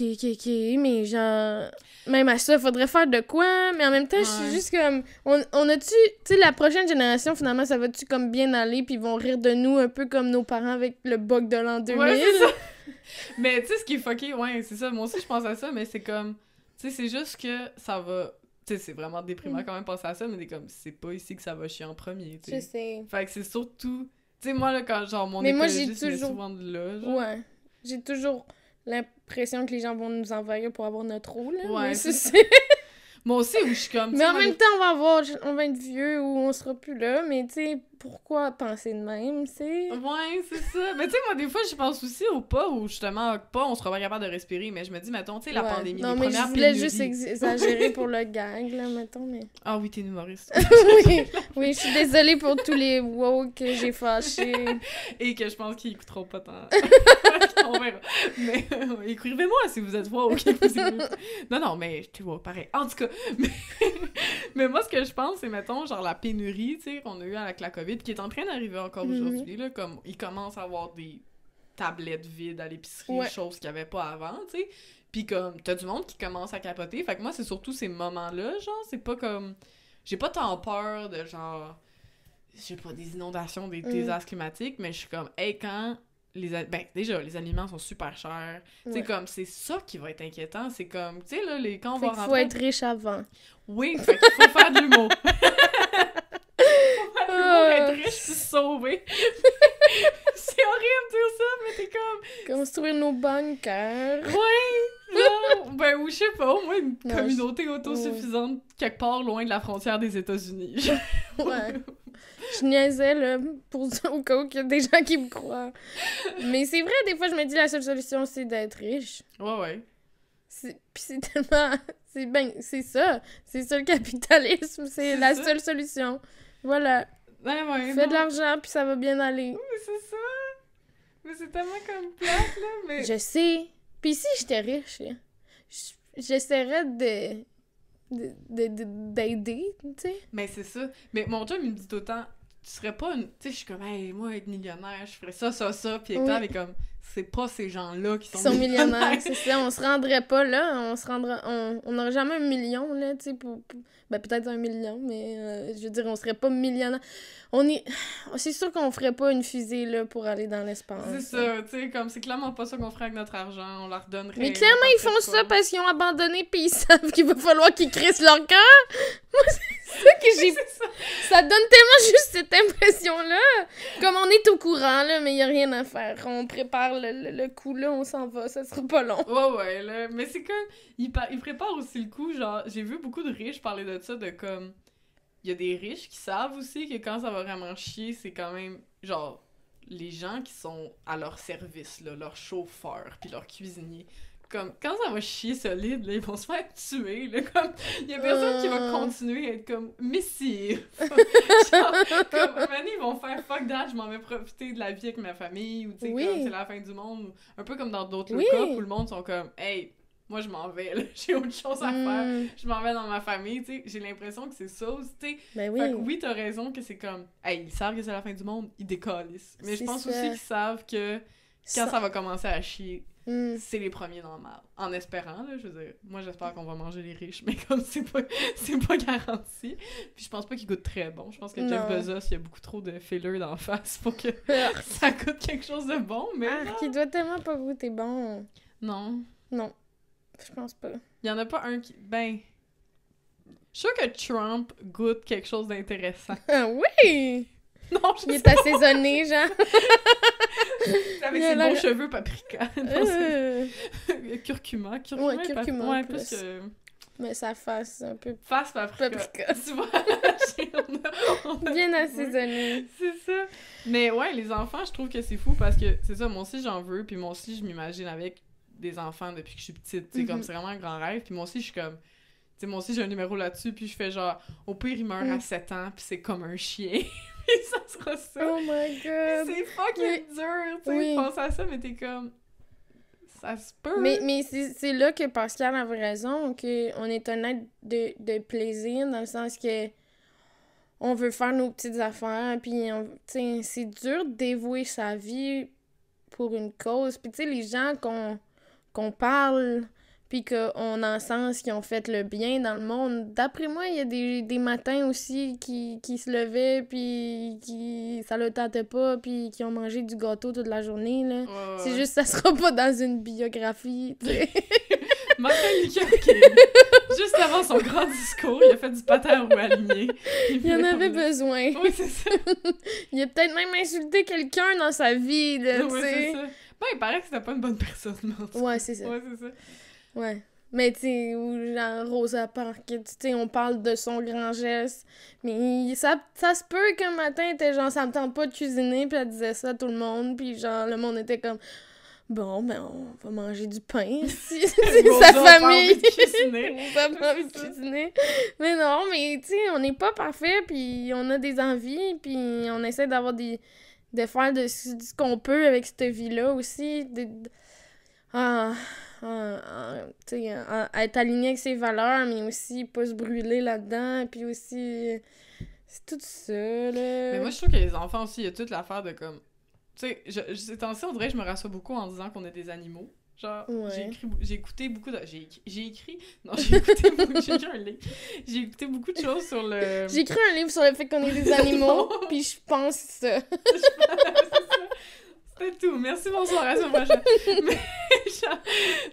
OK, OK, OK, mais genre, même à ça, faudrait faire de quoi, mais en même temps, je suis juste comme, on, on a-tu, tu sais, la prochaine génération, finalement, ça va-tu comme bien aller, puis ils vont rire de nous un peu comme nos parents avec le bug de l'an 2000? Ouais, c'est ça. mais tu sais, ce qui est fucké, ouais, c'est ça. Moi aussi, je pense à ça, mais c'est comme. Tu sais, c'est juste que ça va. Tu sais, c'est vraiment déprimant Mm. quand même penser à ça, mais c'est comme, c'est pas ici que ça va chier en premier, tu Je sais. sais. Fait que c'est surtout. Tu sais, moi, là, quand genre mon Mais moi, j'ai toujours- souvent de là. genre. Ouais. J'ai toujours l'impression que les gens vont nous envahir pour avoir notre rôle. là, Ouais, c'est Moi aussi, où je suis comme. Mais en même temps, on va avoir, on va être vieux ou on sera plus là. Mais tu sais, pourquoi penser de même, c'est... Ouais, c'est ça. Mais tu sais, moi, des fois, je pense aussi au pas où, justement, pas, on sera pas capable de respirer, mais je me dis, mettons, tu sais, la Ouais. pandémie, Non, les mais je voulais juste ex- exagérer pour le gag, là, mettons, mais... Ah oui, t'es humoriste. oui, oui, je suis désolée pour tous les wow que j'ai fâchés. Et que je pense qu'ils écouteront pas tant. On verra. Mais euh, écrivez-moi si vous êtes vous écoutez. Non, non, mais tu vois, pareil. En tout cas, mais, mais moi, ce que je pense, c'est, mettons, genre la pénurie, tu sais, qu'on a eu avec la COVID, qui est en train d'arriver encore Mhm. aujourd'hui, là, comme il commence à avoir des tablettes vides à l'épicerie, Ouais. chose qu'il n'y avait pas avant, tu sais. Puis comme, t'as du monde qui commence à capoter. Fait que moi, c'est surtout ces moments-là, genre, c'est pas comme... J'ai pas tant peur de, genre... Je sais pas, des inondations, des Mm. désastres climatiques, mais je suis comme, hey, quand... Les a- ben, déjà, les aliments sont super chers. Tu Ouais. comme, c'est ça qui va être inquiétant. C'est comme, tu sais, là, les... quand on Fait va qu'il faut rentrer... être riche avant. Oui, fait qu'il faut faire de l'humour. faut faire de l'humour, être riche, puis sauver. c'est horrible de dire ça, mais t'es comme... Construire nos bunkers. Ouais! Genre, ben, ou je sais pas, au moins une Non, communauté autosuffisante quelque part loin de la frontière des États-Unis. Ouais. Je niaisais, là, pour au cas où il y a des gens qui me croient. Mais c'est vrai, des fois, je me dis la seule solution, c'est d'être riche. ouais, ouais. Puis c'est tellement... C'est ben, c'est ça. C'est ça le capitalisme. C'est C'est la ça. seule solution. Voilà. Ouais. Fais de l'argent, puis ça va bien aller. Mais c'est ça! Mais c'est tellement comme plate, là, mais... Je sais. Puis si j'étais riche, je- j'essaierais de de- de- de- d'aider, tu sais. Mais c'est ça. Mais mon chum, il me dit tout le temps, tu serais pas une... Tu sais, je suis comme, hey, moi, être millionnaire, je ferais ça, ça, ça, Oui. avec mais comme, c'est pas ces gens-là qui sont, sont millionnaires, c'est ça. On se rendrait pas là. On se rendra... On on n'aurait jamais un million, là, tu sais, pour... pour- Ben, peut-être un million, mais euh, je veux dire, on serait pas millionnaire. On est... C'est sûr qu'on ferait pas une fusée, là, pour aller dans l'espace. C'est ça, tu sais, comme, c'est clairement pas ça qu'on ferait avec notre argent, on leur donnerait... Mais clairement, ils font ça parce qu'ils ont abandonné puis ils savent qu'il va falloir qu'ils crissent leur cœur. Moi, c'est ça que j'ai... Ça. Ça donne tellement juste cette impression-là. Comme on est au courant, là, mais il y a rien à faire. On prépare le, le, coup, là, on s'en va, ça sera pas long. Ouais, ouais, là. Mais c'est comme. Ils, par- ils préparent aussi le coup, genre. J'ai vu beaucoup de riches parler de ça, de comme. Il y a des riches qui savent aussi que quand ça va vraiment chier, c'est quand même. Genre. Les gens qui sont à leur service, là, leurs chauffeurs, puis leurs cuisiniers. Comme, quand ça va chier solide, là, ils vont se faire tuer, là, comme, il y a personne qui va Euh. continuer à être comme, messire. Genre, comme, maintenant, ils vont faire fuck that, je m'en vais profiter de la vie avec ma famille, ou tu sais, Oui. comme c'est la fin du monde, un peu comme dans d'autres Oui. cas où le monde sont comme, hey, moi je m'en vais, j'ai autre chose à faire, Mm, je m'en vais dans ma famille, tu sais, j'ai l'impression que c'est ça aussi, tu sais. ben oui. Fait que oui, t'as raison que c'est comme, hey, ils savent que c'est la fin du monde, ils décalissent. Mais je pense ça. aussi qu'ils savent que quand Ça- ça va commencer à chier, Mm. c'est les premiers dans le mal. En espérant, là, je veux dire, moi j'espère qu'on va manger les riches, mais comme c'est pas, c'est pas garanti. Puis je pense pas qu'ils goûtent très bon. Je pense que Jeff. Bezos, il y a beaucoup trop de fillers d'en face pour que Ah, ça goûte quelque chose de bon, mais non. qui doit tellement pas goûter bon. non. Non, je pense pas. Il y en a pas un qui. Ben. Je suis sûre que Trump goûte quelque chose d'intéressant. Ah oui! Non, je Il sais est pas. assaisonné, genre. Avec ses beaux cheveux paprika. Non, c'est- Euh, curcuma. Curcuma, Ouais, curcuma, ouais, plus. que... mais sa face, un peu Face paprika. paprika. Tu vois? Bien assaisonné. C'est ça. Mais ouais, les enfants, je trouve que c'est fou parce que c'est ça, moi aussi j'en veux, puis moi aussi je m'imagine avec des enfants depuis que je suis petite, tu sais, comme Mhm. c'est vraiment un grand rêve, puis moi aussi je suis comme, tu sais, moi aussi j'ai un numéro là-dessus, puis je fais genre, au pire il meurt à Mm. 7 ans, puis c'est comme un chien, puis ça sera ça. Oh my god. c'est fucking dur, tu sais, Oui. penser à ça, mais t'es comme, ça se peut. Mais, mais c'est là que Pascal avait raison, qu'on est être de, de plaisir, dans le sens que on veut faire nos petites affaires, puis on- tu sais, c'est dur de dévouer sa vie pour une cause. Puis tu sais, les gens qu'on qu'on parle, puis qu'on encense, qui ont fait le bien dans le monde, d'après moi, il y a des, des matins aussi qui, qui se levaient, puis qui ça le tentait pas, puis qui ont mangé du gâteau toute la journée, là. C'est juste, ça sera pas dans une biographie. Martin King, juste avant son grand discours, il a fait du patin roue aligné. Il en avait besoin. Oui, c'est ça. Il a peut-être même insulté quelqu'un dans sa vie, là, c'est sais. ça. Ben, il paraît que c'était pas une bonne personne, en tout cas. Ouais, c'est ça. Ouais, c'est ça. Ouais. Mais tu sais, ou genre Rosa Parks, tu sais, on parle de son grand geste. Mais ça, ça se peut qu'un matin, elle était genre, ça me tente pas de cuisiner, puis elle disait ça à tout le monde, puis genre, le monde était comme, bon, ben, on va manger du pain Rosa sa famille. Rosa pas envie de cuisiner. Mais non, mais tu sais, on n'est pas parfait, puis on a des envies, puis on essaie d'avoir des. de faire de ce ce qu'on peut avec cette vie-là aussi. De- ah, être aligné avec ses valeurs, mais aussi pas se brûler là-dedans, puis aussi. C'est tout ça, là. Mais moi, je trouve que les enfants aussi, il y a toute l'affaire de comme. Tu sais, je- je- ces temps-ci, on dirait que je me rassure beaucoup en disant qu'on est des animaux. Genre, Ouais. j'ai écouté beaucoup de. J'ai écrit. Non, j'ai écouté beaucoup. J'ai écrit un livre. J'ai écouté beaucoup de choses sur le. J'ai écrit un livre sur le fait qu'on est des animaux, puis je pense ça. C'était tout. Merci, bonsoir, à la semaine prochaine. mais, genre,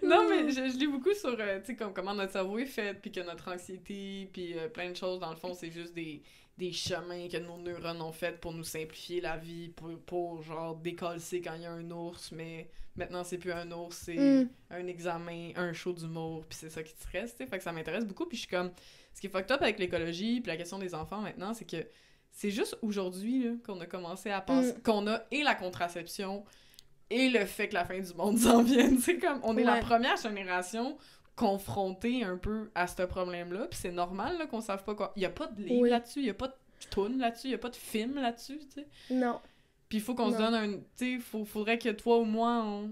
non, mais je, je lis beaucoup sur, euh, tu sais, comme comment notre cerveau est fait, puis que notre anxiété, puis euh, plein de choses, dans le fond, c'est juste des, des chemins que nos neurones ont fait pour nous simplifier la vie, pour, pour genre, décoller quand il y a un ours, mais maintenant, c'est plus un ours, c'est Mm. un examen, un show d'humour, puis c'est ça qui te stresse, tu sais. Fait que ça m'intéresse beaucoup, puis je suis comme... Ce qui est fucked up avec l'écologie, puis la question des enfants maintenant, c'est que c'est juste aujourd'hui qu'on a commencé à penser... Qu'on a et la contraception et le fait que la fin du monde s'en vienne. C'est comme... On est la première génération confrontée un peu à ce problème-là, puis c'est normal qu'on sache pas quoi... Il y a pas de livre Oui. là-dessus, il y a pas de tune là-dessus, il y a pas de film là-dessus, tu sais. Non. Puis il faut qu'on se donne un... Tu sais, faudrait que toi ou moi, on,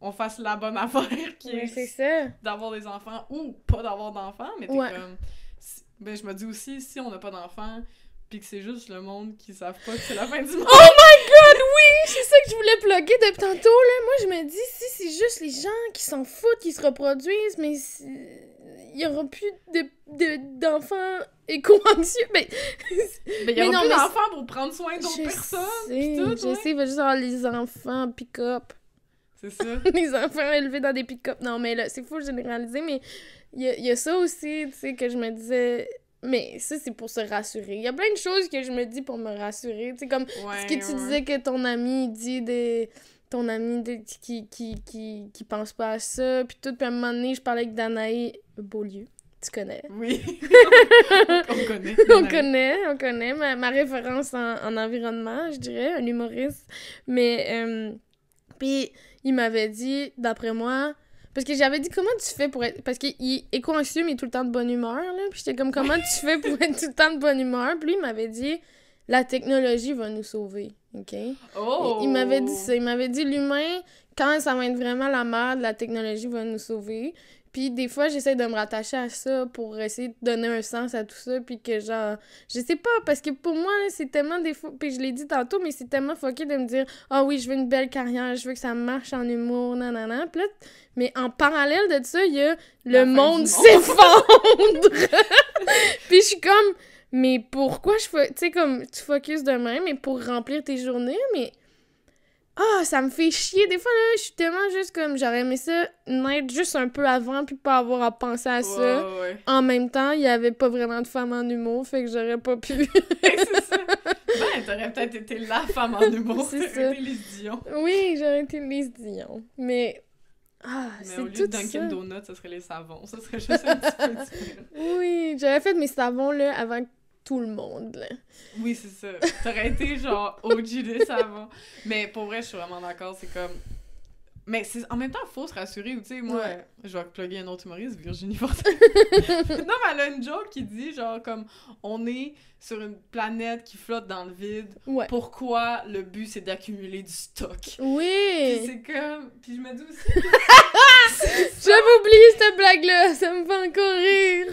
on fasse la bonne affaire qui Mais est c'est ça. d'avoir des enfants ou pas d'avoir d'enfants, mais t'es Ouais. comme... Ben, je me dis aussi, si on n'a pas d'enfants, puis que c'est juste le monde qui savent pas que c'est la fin du monde... Oh my god, oui! C'est ça que je voulais plugger depuis tantôt, là. Moi, je me dis, si c'est juste les gens qui s'en foutent, qui se reproduisent, mais il y aura plus de, de- d'enfants éco-anxieux. Ben, Mais il y Mais aura non, plus d'enfants pour prendre soin d'autres personnes, sais, tout, je ouais. sais, il va juste avoir les enfants pick-up. C'est ça. les enfants élevés dans des pick-up. Non, mais là, c'est faux de généraliser, mais il y y a ça aussi, tu sais, que je me disais... Mais ça, c'est pour se rassurer. Il y a plein de choses que je me dis pour me rassurer. Tu sais, comme Ouais, ce que tu ouais. disais que ton ami dit de ton ami de, qui, qui, qui, qui pense pas à ça puis tout puis à un moment donné je parlais avec Danae Beaulieu tu connais? Oui. on connaît. on connaît on connaît ma, ma référence en, en environnement je dirais un humoriste mais euh, puis il m'avait dit d'après moi parce que j'avais dit comment tu fais pour être parce qu'il est éco-anxieux mais il est tout le temps de bonne humeur là puis j'étais comme comment tu fais pour être tout le temps de bonne humeur? Puis lui il m'avait dit la technologie va nous sauver ok? Oh! il, il m'avait dit ça. Il m'avait dit l'humain, quand ça va être vraiment la merde, la technologie va nous sauver. Puis des fois, j'essaie de me rattacher à ça pour essayer de donner un sens à tout ça. Puis que genre, je sais pas, parce que pour moi, c'est tellement des fois. Puis je l'ai dit tantôt, mais c'est tellement fucké de me dire Ah oui, je veux une belle carrière, je veux que ça marche en humour, nanana. Puis là, mais en parallèle de ça, il y a le monde monde. s'effondre. Puis je suis comme mais pourquoi je fais tu sais comme tu focuses de même mais pour remplir tes journées mais ah ça me fait chier des fois là je suis tellement juste comme j'aurais aimé ça naître juste un peu avant puis pas avoir à penser à ça Ouais, ouais. en même temps il y avait pas vraiment de femmes en humour fait que j'aurais pas pu c'est ça. Ben, t'aurais peut-être été la femme en humour. C'est ça. été les Dion. Oui, j'aurais été Lise Dion. Mais. Ah, Mais c'est au lieu tout de Dunkin'. Donuts, ça serait les savons. Ça serait juste un petit peu différent. Oui, j'avais fait mes savons, là, avant tout le monde, là. Oui, c'est ça. T'aurais été genre OG des savons. Mais pour vrai, je suis vraiment d'accord. C'est comme. Mais c'est en même temps, faut se rassurer. Tu sais, moi, Ouais. je vais plugger un autre humoriste, Virginie Fortin. non, mais elle a une joke qui dit genre comme on est sur une planète qui flotte dans le vide. Ouais. Pourquoi le but c'est d'accumuler du stock? Puis Oui! c'est comme. Puis je me dis aussi J'avais oublié cette blague-là, ça me fait encore rire.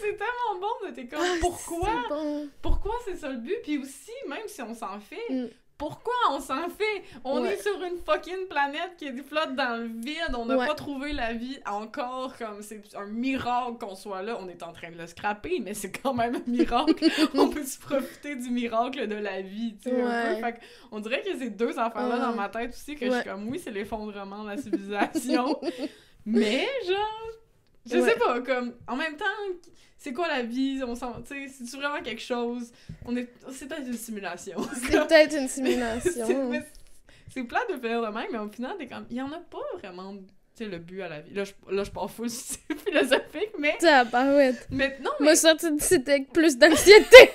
c'est tellement bon de t'es comme Ah, pourquoi? bon. Pourquoi c'est ça le but? Puis aussi, même si on s'en fait, Mm. Pourquoi on s'en fait? On Ouais. est sur une fucking planète qui flotte dans le vide, on n'a Ouais. pas trouvé la vie encore, comme c'est un miracle qu'on soit là. On est en train de le scraper, mais c'est quand même un miracle. on peut se profiter du miracle de la vie, tu sais, un Ouais. peu. Fait que on dirait que ces deux affaires-là dans ma tête aussi, que je suis comme, oui, c'est l'effondrement de la civilisation, mais genre, je Ouais. sais pas, comme, en même temps, c'est quoi la vie? On s'en, tu sais, c'est vraiment quelque chose? On est, c'est peut-être une simulation. C'est peut-être une C'est- simulation. c'est plat de faire de même, mais au final, t'es comme, il y en a pas vraiment, tu sais, le but à la vie. Là, je, là, je pars full philosophique, mais, Tabarouette. mais non, mais, M'a sorti d'ici avec plus d'anxiété.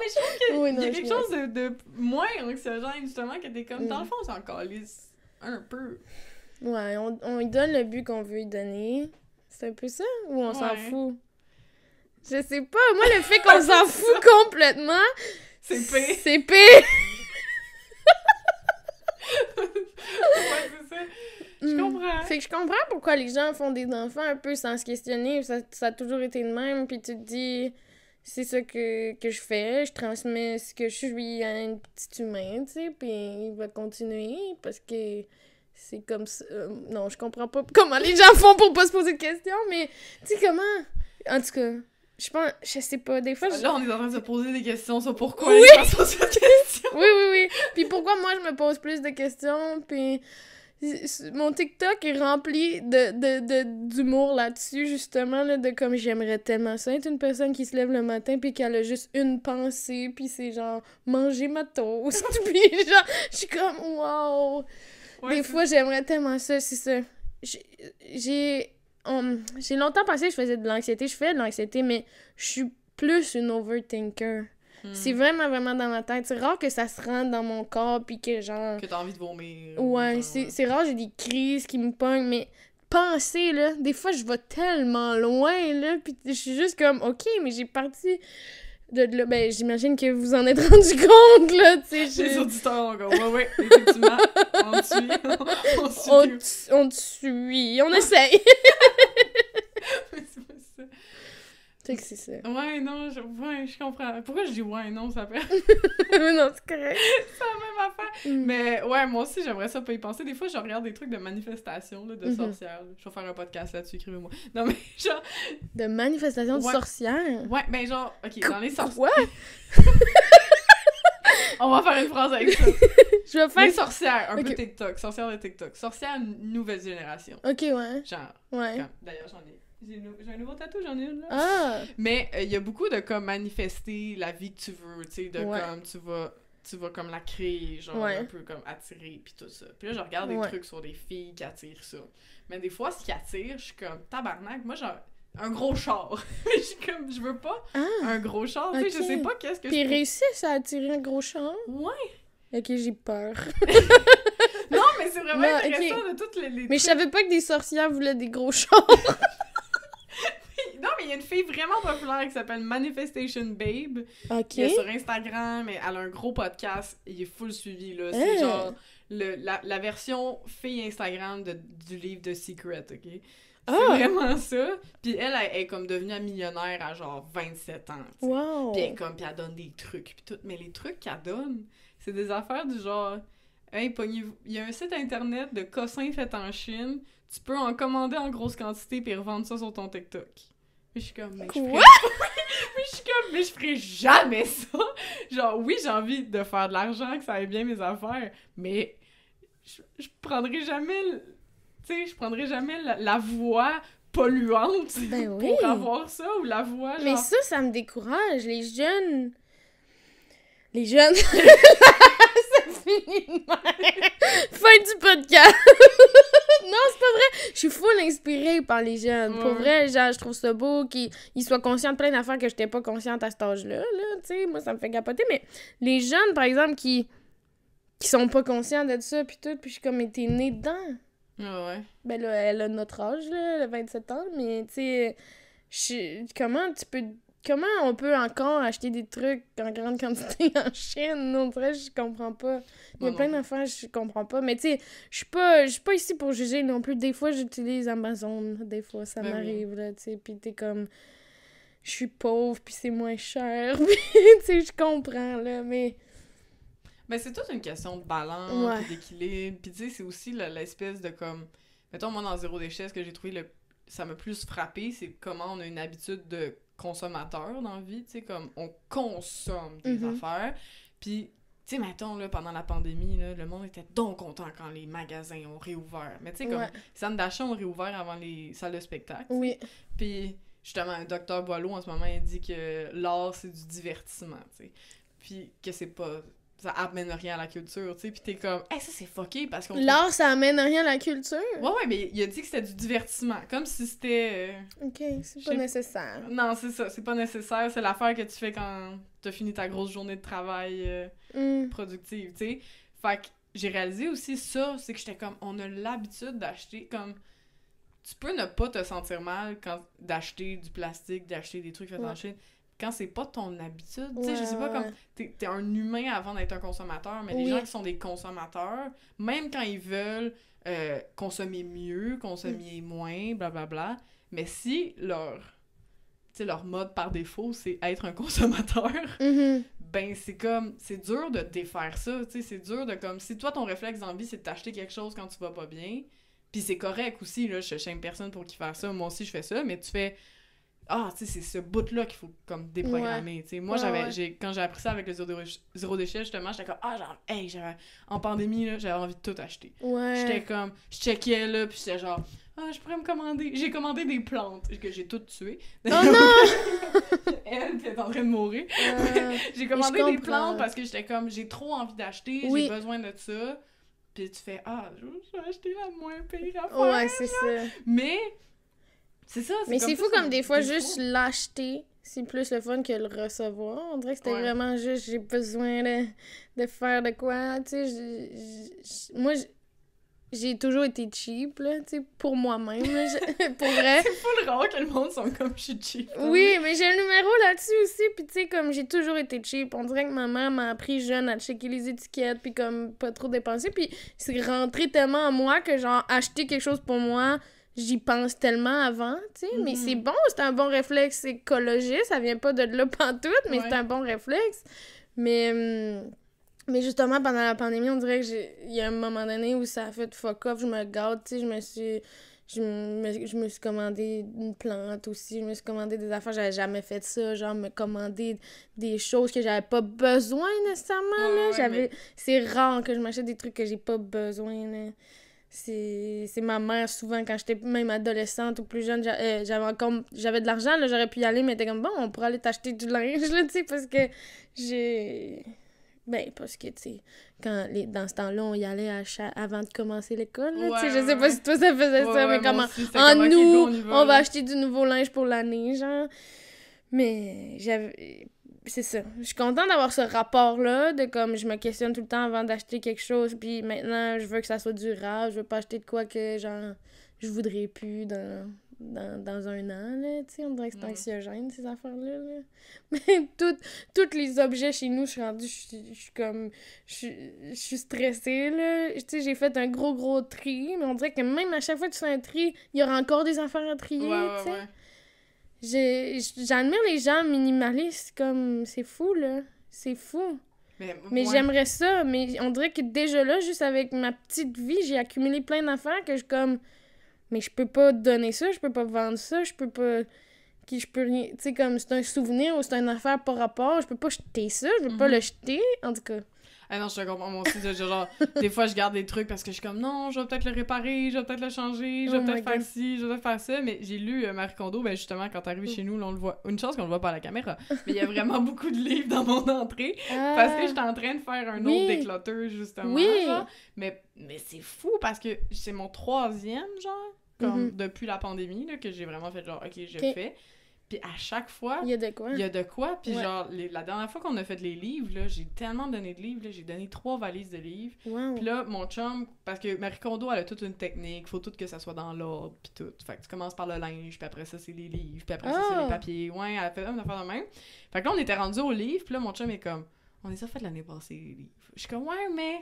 mais je trouve qu'il Oui, y non, a quelque chose de, de moins anxiogène, justement, que t'es comme, dans Mm. le fond, on s'en calisse un peu. Ouais, on, on lui donne le but qu'on veut lui donner. C'est un peu ça? Ou on s'en Ouais. fout? Je sais pas. Moi, le fait qu'on s'en fout complètement, C'est pire. c'est pire. ouais, c'est ça. Je Mm. comprends. Fait que je comprends pourquoi les gens font des enfants un peu sans se questionner. Ça, ça a toujours été le même. Puis tu te dis, c'est ça que, que je fais. Je transmets ce que je suis à un petit humain, tu sais. Puis il va continuer parce que c'est comme ça. Euh, non, je comprends pas comment les gens font pour pas se poser de questions. Mais tu sais, comment? En tout cas, je pense. Je sais pas. Des fois, je- Là, on est en train de se poser des questions sur pourquoi les gens se posent cette question. Oui, oui, oui. Puis pourquoi moi je me pose plus de questions, puis mon TikTok est rempli de, de, de- d'humour là-dessus, justement, là, de comme j'aimerais tellement ça être une personne qui se lève le matin puis qu'elle a juste une pensée, puis c'est genre manger ma toast, puis genre, je suis comme wow! Ouais, Des fois, j'aimerais tellement ça, c'est ça. J'ai- J'ai on- j'ai longtemps pensé que je faisais de l'anxiété, je fais de l'anxiété, mais je suis plus une overthinker. Hmm. C'est vraiment, vraiment dans ma tête. C'est rare que ça se rentre dans mon corps, puis que genre... Que t'as envie de vomir. Ouais, c'est rare, j'ai des crises qui me pognent, mais penser, là, des fois, je vais tellement loin, là, puis je suis juste comme, OK, mais j'ai parti de là. Ben, j'imagine que vous en êtes rendu compte, là, tu sais. Les auditeurs encore. Ouais, ouais, effectivement. on suit. on suit. On on suit, on essaye. Ça. Fait que c'est ça. Ouais, non, je, ouais, je comprends. Pourquoi je dis ouais, non, ça fait non, c'est correct. la même affaire. Mm. Mais ouais, moi aussi, j'aimerais ça pas y penser. Des fois, je regarde des trucs de manifestation, là, de Mhm. sorcières. Je vais faire un podcast là-dessus, écrivez-moi. Non, mais genre, De manifestation de sorcières? ouais, ben genre, ok, dans les sorcières. Quoi? On va faire une phrase avec ça. Je vais faire... Les sorcières, un peu Ok. TikTok, sorcières de TikTok. Sorcières nouvelle génération. Ok, ouais. Genre, Ouais. d'ailleurs, j'en ai. J'ai j'ai un nouveau tatou, j'en ai une là. Ah! Mais euh, il y a beaucoup de comme manifester la vie que tu veux, tu sais, de Ouais. comme tu vas tu vas comme la créer, genre Ouais. un peu comme attirer puis tout ça. Puis là je regarde des trucs sur des filles qui attirent ça. Mais des fois ce qui attire, je suis comme tabarnak, moi genre un gros char. Mais je suis comme je veux pas Ah! un gros char, tu sais, je sais pas qu'est-ce que Puis je réussissent à attirer un gros char? Ouais. Ok, j'ai peur. Non, mais c'est vraiment Non, intéressant de toutes les, les Mais je savais pas que des sorcières voulaient des gros chars. Mais il y a une fille vraiment populaire qui s'appelle Manifestation Babe. Ok. qui est sur Instagram, mais elle a un gros podcast, il est full suivi, là. C'est Hey. genre le, la, la version fille Instagram de, du livre de Secret, ok? C'est Ah! vraiment ça. Puis elle, elle, est comme devenue millionnaire à genre 27 ans. Wow! Puis elle, comme, puis elle donne des trucs, puis tout. Mais les trucs qu'elle donne, c'est des affaires du genre... Hey. Il y a un site internet de cossins faits en Chine. Tu peux en commander en grosse quantité puis revendre ça sur ton TikTok. Puis je suis comme... Mais je ferais Quoi? mais je suis comme, mais je ferai jamais ça. Genre, oui, j'ai envie de faire de l'argent, que ça aille bien mes affaires, mais je, je prendrai jamais, tu sais, je prendrai jamais la, la voie polluante Ben oui. pour avoir ça, ou la voie, genre... Mais ça, ça me décourage. Les jeunes. Les jeunes. c'est fini de même. Fin du podcast. non, c'est pas vrai. Je suis full inspirée par les jeunes. Pour vrai, genre, je trouve ça beau qu'ils ils soient conscients de plein d'affaires que j'étais pas consciente à cet âge-là. Là, tu sais, moi, ça me fait capoter. Mais les jeunes, par exemple, qui qui sont pas conscients de ça, puis tout, puis je suis comme, mais t'es né dedans. Ah ouais. Ben là, elle a notre âge, là, elle a 27 ans, mais tu sais, comment tu peux. Comment on peut encore acheter des trucs en grande quantité en Chine? On dirait, je comprends pas. Il y a plein d'affaires, je comprends pas. Mais tu sais, je suis pas, je suis pas ici pour juger non plus. Des fois, j'utilise Amazon. Des fois, ça Ben oui. m'arrive, là, tu sais. Puis t'es comme. Je suis pauvre, puis c'est moins cher. Puis, tu sais, je comprends, là. Mais. Mais c'est toute une question de balance, Ouais. d'équilibre. Puis tu sais, c'est aussi le- l'espèce de comme. Mettons, moi, dans Zéro Déchet, ce que j'ai trouvé le. Ça m'a plus frappé, c'est comment on a une habitude de consommateur dans la vie, tu sais, comme on consomme des Mhm. affaires. Puis, tu sais, mettons, là, pendant la pandémie, là, le monde était donc content quand les magasins ont réouvert. Mais tu sais, comme Ouais. les centres d'achat ont réouvert avant les salles de spectacle. Oui. Puis justement, un docteur Boileau en ce moment, il dit que l'art c'est du divertissement, tu sais. Puis que c'est pas ça amène rien à la culture, tu sais. Puis t'es comme, hey, ça c'est fucké parce qu'on. L'art, ça amène rien à la culture? Ouais, ouais, mais il a dit que c'était du divertissement. Comme si c'était. euh, Ok, c'est pas nécessaire. Non, c'est ça, c'est pas nécessaire. C'est l'affaire que tu fais quand t'as fini ta grosse journée de travail euh, Hmm. productive, tu sais. Fait que j'ai réalisé aussi ça, c'est que j'étais comme, on a l'habitude d'acheter comme. Tu peux ne pas te sentir mal quand d'acheter du plastique, d'acheter des trucs faits en. Chine. Quand c'est pas ton habitude, tu sais, je sais pas, comme t'es es un humain avant d'être un consommateur, mais les gens qui sont des consommateurs, même quand ils veulent euh, consommer mieux, consommer moins, blablabla, mais si leur, leur mode par défaut, c'est être un consommateur, Mhm. ben c'est comme, c'est dur de défaire ça, tu sais, c'est dur de comme, si toi ton réflexe d'envie c'est de t'acheter quelque chose quand tu vas pas bien, puis c'est correct aussi, là, je chaîne personne pour qui faire ça, moi aussi je fais ça, mais tu fais... Ah, tu sais, c'est ce bout-là qu'il faut comme déprogrammer. Moi, Ouais, j'avais, ouais. j'ai, quand j'ai appris ça avec le zéro, zéro déchet, justement, j'étais comme, ah, genre, hey, j'avais, en pandémie, là, j'avais envie de tout acheter. Ouais. J'étais comme, je checkais, là, puis j'étais genre, ah, je pourrais me commander. J'ai commandé des plantes, que j'ai toutes tuées. Oh non! Elle, est en train de mourir. Euh, J'ai commandé des plantes parce que j'étais comme, j'ai trop envie d'acheter, Oui. j'ai besoin de ça. Puis tu fais, ah, je je vais acheter la moins pire affaire. ouais, c'est ça. Mais, c'est ça. Mais c'est fou comme des fois, juste l'acheter, c'est plus le fun que le recevoir. On dirait que c'était Ouais. vraiment juste, j'ai besoin de, de faire de quoi, tu sais. je- je- je- Moi, j'ai toujours été cheap, là, tu sais, pour moi-même, pour vrai. C'est full rare que le monde sont comme, je suis cheap. Oui, mais j'ai un numéro là-dessus aussi, puis tu sais, comme j'ai toujours été cheap, on dirait que ma mère m'a appris jeune à checker les étiquettes, puis comme pas trop dépenser, puis c'est rentré tellement en moi que genre acheter quelque chose pour moi, j'y pense tellement avant, tu sais, mais Mhm. c'est bon, c'est un bon réflexe écologiste, ça vient pas de là pantoute, mais Ouais. c'est un bon réflexe. Mais hum, mais justement pendant la pandémie, on dirait que j'ai il y a un moment donné où ça a fait fuck off, je me gâte, tu sais, je me suis je me, je me suis commandé une plante aussi, je me suis commandé des affaires, j'avais jamais fait ça, genre me commander des choses que j'avais pas besoin nécessairement, Ouais, là. ouais, J'avais... C'est rare que je m'achète des trucs que j'ai pas besoin, là. C'est... c'est ma mère, souvent, quand j'étais même adolescente ou plus jeune, euh, j'avais encore... J'avais de l'argent, là, j'aurais pu y aller, mais était comme, bon, on pourrait aller t'acheter du linge, là, tu sais, parce que j'ai... Ben, parce que, tu sais, quand les... dans ce temps-là, on y allait à avant de commencer l'école, là, tu sais, Ouais, je sais ouais, pas si toi, ça faisait Ouais, ça, ouais, mais comment... aussi, En nous, on va acheter du nouveau linge pour l'année, genre. Mais j'avais. C'est ça. Je suis contente d'avoir ce rapport-là, de comme je me questionne tout le temps avant d'acheter quelque chose, puis maintenant je veux que ça soit durable, je veux pas acheter de quoi que, genre, je voudrais plus dans, dans, dans un an, là, tu sais, on dirait que c'est anxiogène, ces affaires-là, là. Mais tous les objets chez nous, je suis rendue, je suis- comme, je suis- stressée, là. Tu sais, j'ai fait un gros, gros tri, mais on dirait que même à chaque fois que tu fais un tri, il y aura encore des affaires à trier, Ouais, tu sais. ouais. J'admire les gens minimalistes, comme, c'est fou, là. C'est fou. Mais, Mais ouais. j'aimerais ça, mais on dirait que déjà là, juste avec ma petite vie, j'ai accumulé plein d'affaires que je comme mais je peux pas donner ça, je peux pas vendre ça, je peux pas qui je peux tu sais comme c'est un souvenir ou c'est une affaire par rapport, je peux pas jeter ça, je peux pas Mhm. le jeter en tout cas. Ah non, je te comprends, moi aussi, genre, des fois, je garde des trucs parce que je suis comme, non, je vais peut-être le réparer, je vais peut-être le changer, je vais Oh peut-être faire ci, je vais peut-être faire ça, mais j'ai lu euh, Marie Kondo, ben justement, quand t'arrives Mm. chez nous, là, on le voit, une chance qu'on le voit pas à la caméra, mais il y a vraiment beaucoup de livres dans mon entrée, Ah. parce que j'étais en train de faire un Oui. autre décloteur, justement, Oui. genre. mais, mais c'est fou, parce que c'est mon troisième, genre, comme Mhm. depuis la pandémie, là, que j'ai vraiment fait genre, ok, je Ok. fais, puis à chaque fois, Il y a de quoi? il y a de quoi, puis Ouais. genre, les- la dernière fois qu'on a fait les livres, j'ai tellement donné de livres, j'ai donné trois valises de livres. Wow. Puis là, mon chum, parce que Marie Kondo, elle a toute une technique, faut tout que ça soit dans l'ordre, puis tout. Fait que tu commences par le linge, puis après ça, c'est les livres, puis après ça, c'est les papiers. Ouais, elle a fait une affaire de même. Fait que là, on était rendu au livre, puis là, mon chum est comme, on les a fait l'année passée, les livres. Je suis comme, ouais, mais.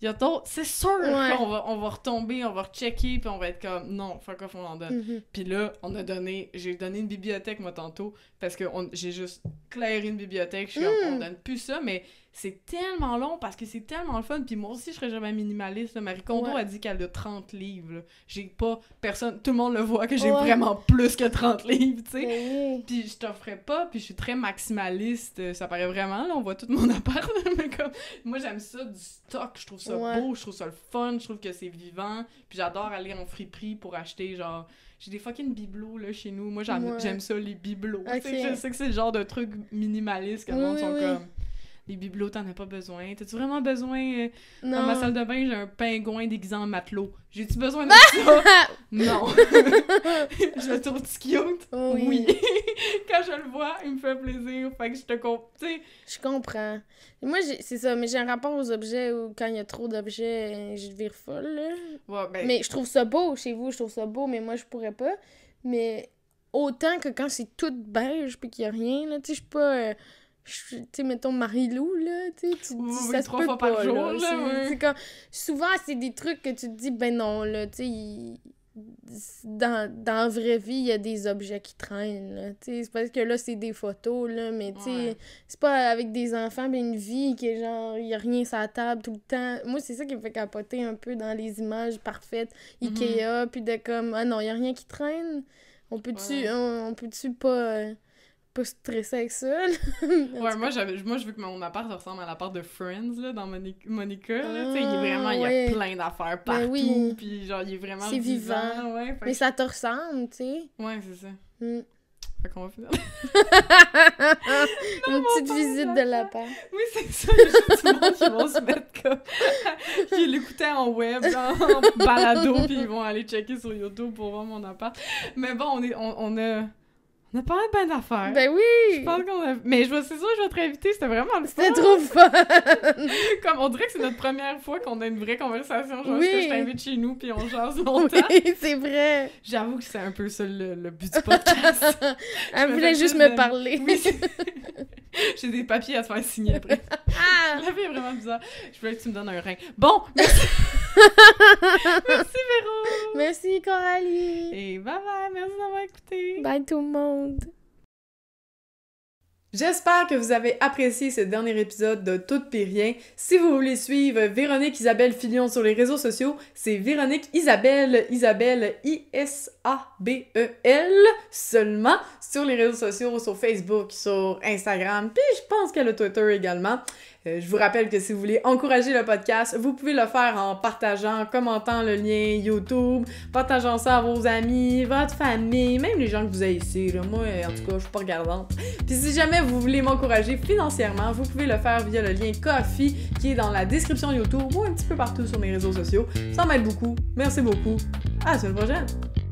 Il y a d'autres. C'est sûr Ouais. qu'on va, on va retomber, on va rechecker, puis on va être comme, non, fuck off, on en donne. Mhm. Puis là, on a donné, j'ai donné une bibliothèque, moi, tantôt, parce que on- j'ai juste clairé une bibliothèque. Je suis Mm. on donne plus ça, mais c'est tellement long parce que c'est tellement le fun. Puis moi aussi, je serais jamais minimaliste. là. Marie Kondo Ouais. a dit qu'elle a 30 livres. J'ai pas, personne, tout le monde le voit que j'ai Ouais. vraiment plus que 30 livres, tu sais. Ben. Puis je t'offrais pas, puis je suis très maximaliste, euh, ça paraît vraiment, là, on voit tout mon appart, mais comme, moi j'aime ça du stock, je trouve ça beau, je trouve ça le fun, je trouve que c'est vivant, puis j'adore aller en friperie pour acheter, genre, j'ai des fucking bibelots, là, chez nous, moi j'aime Ouais. ça, les bibelots, je sais que c'est le genre de truc minimaliste que le Oui, monde sont oui. comme... Les bibelots, t'en as pas besoin. T'as-tu vraiment besoin... euh, Non. Dans ma salle de bain, j'ai un pingouin déguisé en matelot. J'ai-tu besoin de ça? non. je le trouve cute. Oh oui. Oui. Quand je le vois, il me fait plaisir. Fait que je te comprends. Tu sais, Je comprends. Moi, c'est ça, mais j'ai un rapport aux objets où quand il y a trop d'objets, je vire folle, là. ouais, ben, Mais je trouve ça beau chez vous, je trouve ça beau, mais moi, je pourrais pas. Mais autant que quand c'est tout beige puis qu'il y a rien, là, tu sais, je suis pas... euh, tu sais, mettons Marie-Lou, là, tu sais, tu te dis, oui, ça se peut fois par pas, jour, là. comme... Souvent, c'est des trucs que tu te dis, ben non, là, tu sais, il- dans, dans la vraie vie, il y a des objets qui traînent, là, tu sais, c'est parce que là, c'est des photos, là, mais tu sais, Ouais. c'est pas avec des enfants, mais une vie qui est genre, il y a rien sur la table tout le temps. Moi, c'est ça qui me fait capoter un peu dans les images parfaites Mhm. Ikea, puis de comme, ah non, il y a rien qui traîne. On peut-tu, Ouais. on, on peut-tu pas, euh, pas stresser avec ça? Ouais, moi, j'avais, moi, je veux que mon appart ressemble à l'appart de Friends, là, dans Moni- Monica, là. Il est Ah, vraiment, il y a plein d'affaires Ben partout. oui. Puis, genre, il est vraiment C'est vivant. vivant. Ouais, Mais que- ça te ressemble, tu sais. ouais, c'est ça. Mm. Fait qu'on va finir. Une petite visite de l'appart. Oui, c'est ça. Il y a juste du monde qui vont se mettre comme. qui l'écoutaient en web, en balado, puis ils vont aller checker sur YouTube pour voir mon appart. Mais bon, on, est, on, on a. On a parlé de ben d'affaires. Ben Je oui! pense qu'on a. Mais je vais- c'est sûr, je vais te réinviter, c'était vraiment le fun. C'était trop fun! Comme on dirait que c'est notre première fois qu'on a une vraie conversation. Genre, Oui. que je t'invite chez nous, puis on jase longtemps. oui, c'est vrai. J'avoue que c'est un peu ça le, le but du podcast. Elle voulait juste me de- parler. oui, J'ai des papiers à te faire signer après. Ah! La vie est vraiment bizarre. Je voulais que tu me donnes un rein. Bon, merci. merci Véro. Merci, Coralie! Et bye bye, merci d'avoir écouté. Bye tout le monde! J'espère que vous avez apprécié ce dernier épisode de Tout pis rien. Si vous voulez suivre Véronique Isabelle Filion sur les réseaux sociaux, c'est Véronique Isabelle, Isabelle I-S-A-B-E-L seulement sur les réseaux sociaux, sur Facebook, sur Instagram, puis je pense qu'elle a Twitter également. Euh, je vous rappelle que si vous voulez encourager le podcast, vous pouvez le faire en partageant, en commentant le lien YouTube, partageant ça à vos amis, votre famille, même les gens que vous avez ici. Moi, en tout cas, je suis pas regardante. Puis si jamais vous voulez m'encourager financièrement, vous pouvez le faire via le lien Coffee qui est dans la description YouTube ou un petit peu partout sur mes réseaux sociaux. Ça m'aide beaucoup. Merci beaucoup. À la semaine prochaine!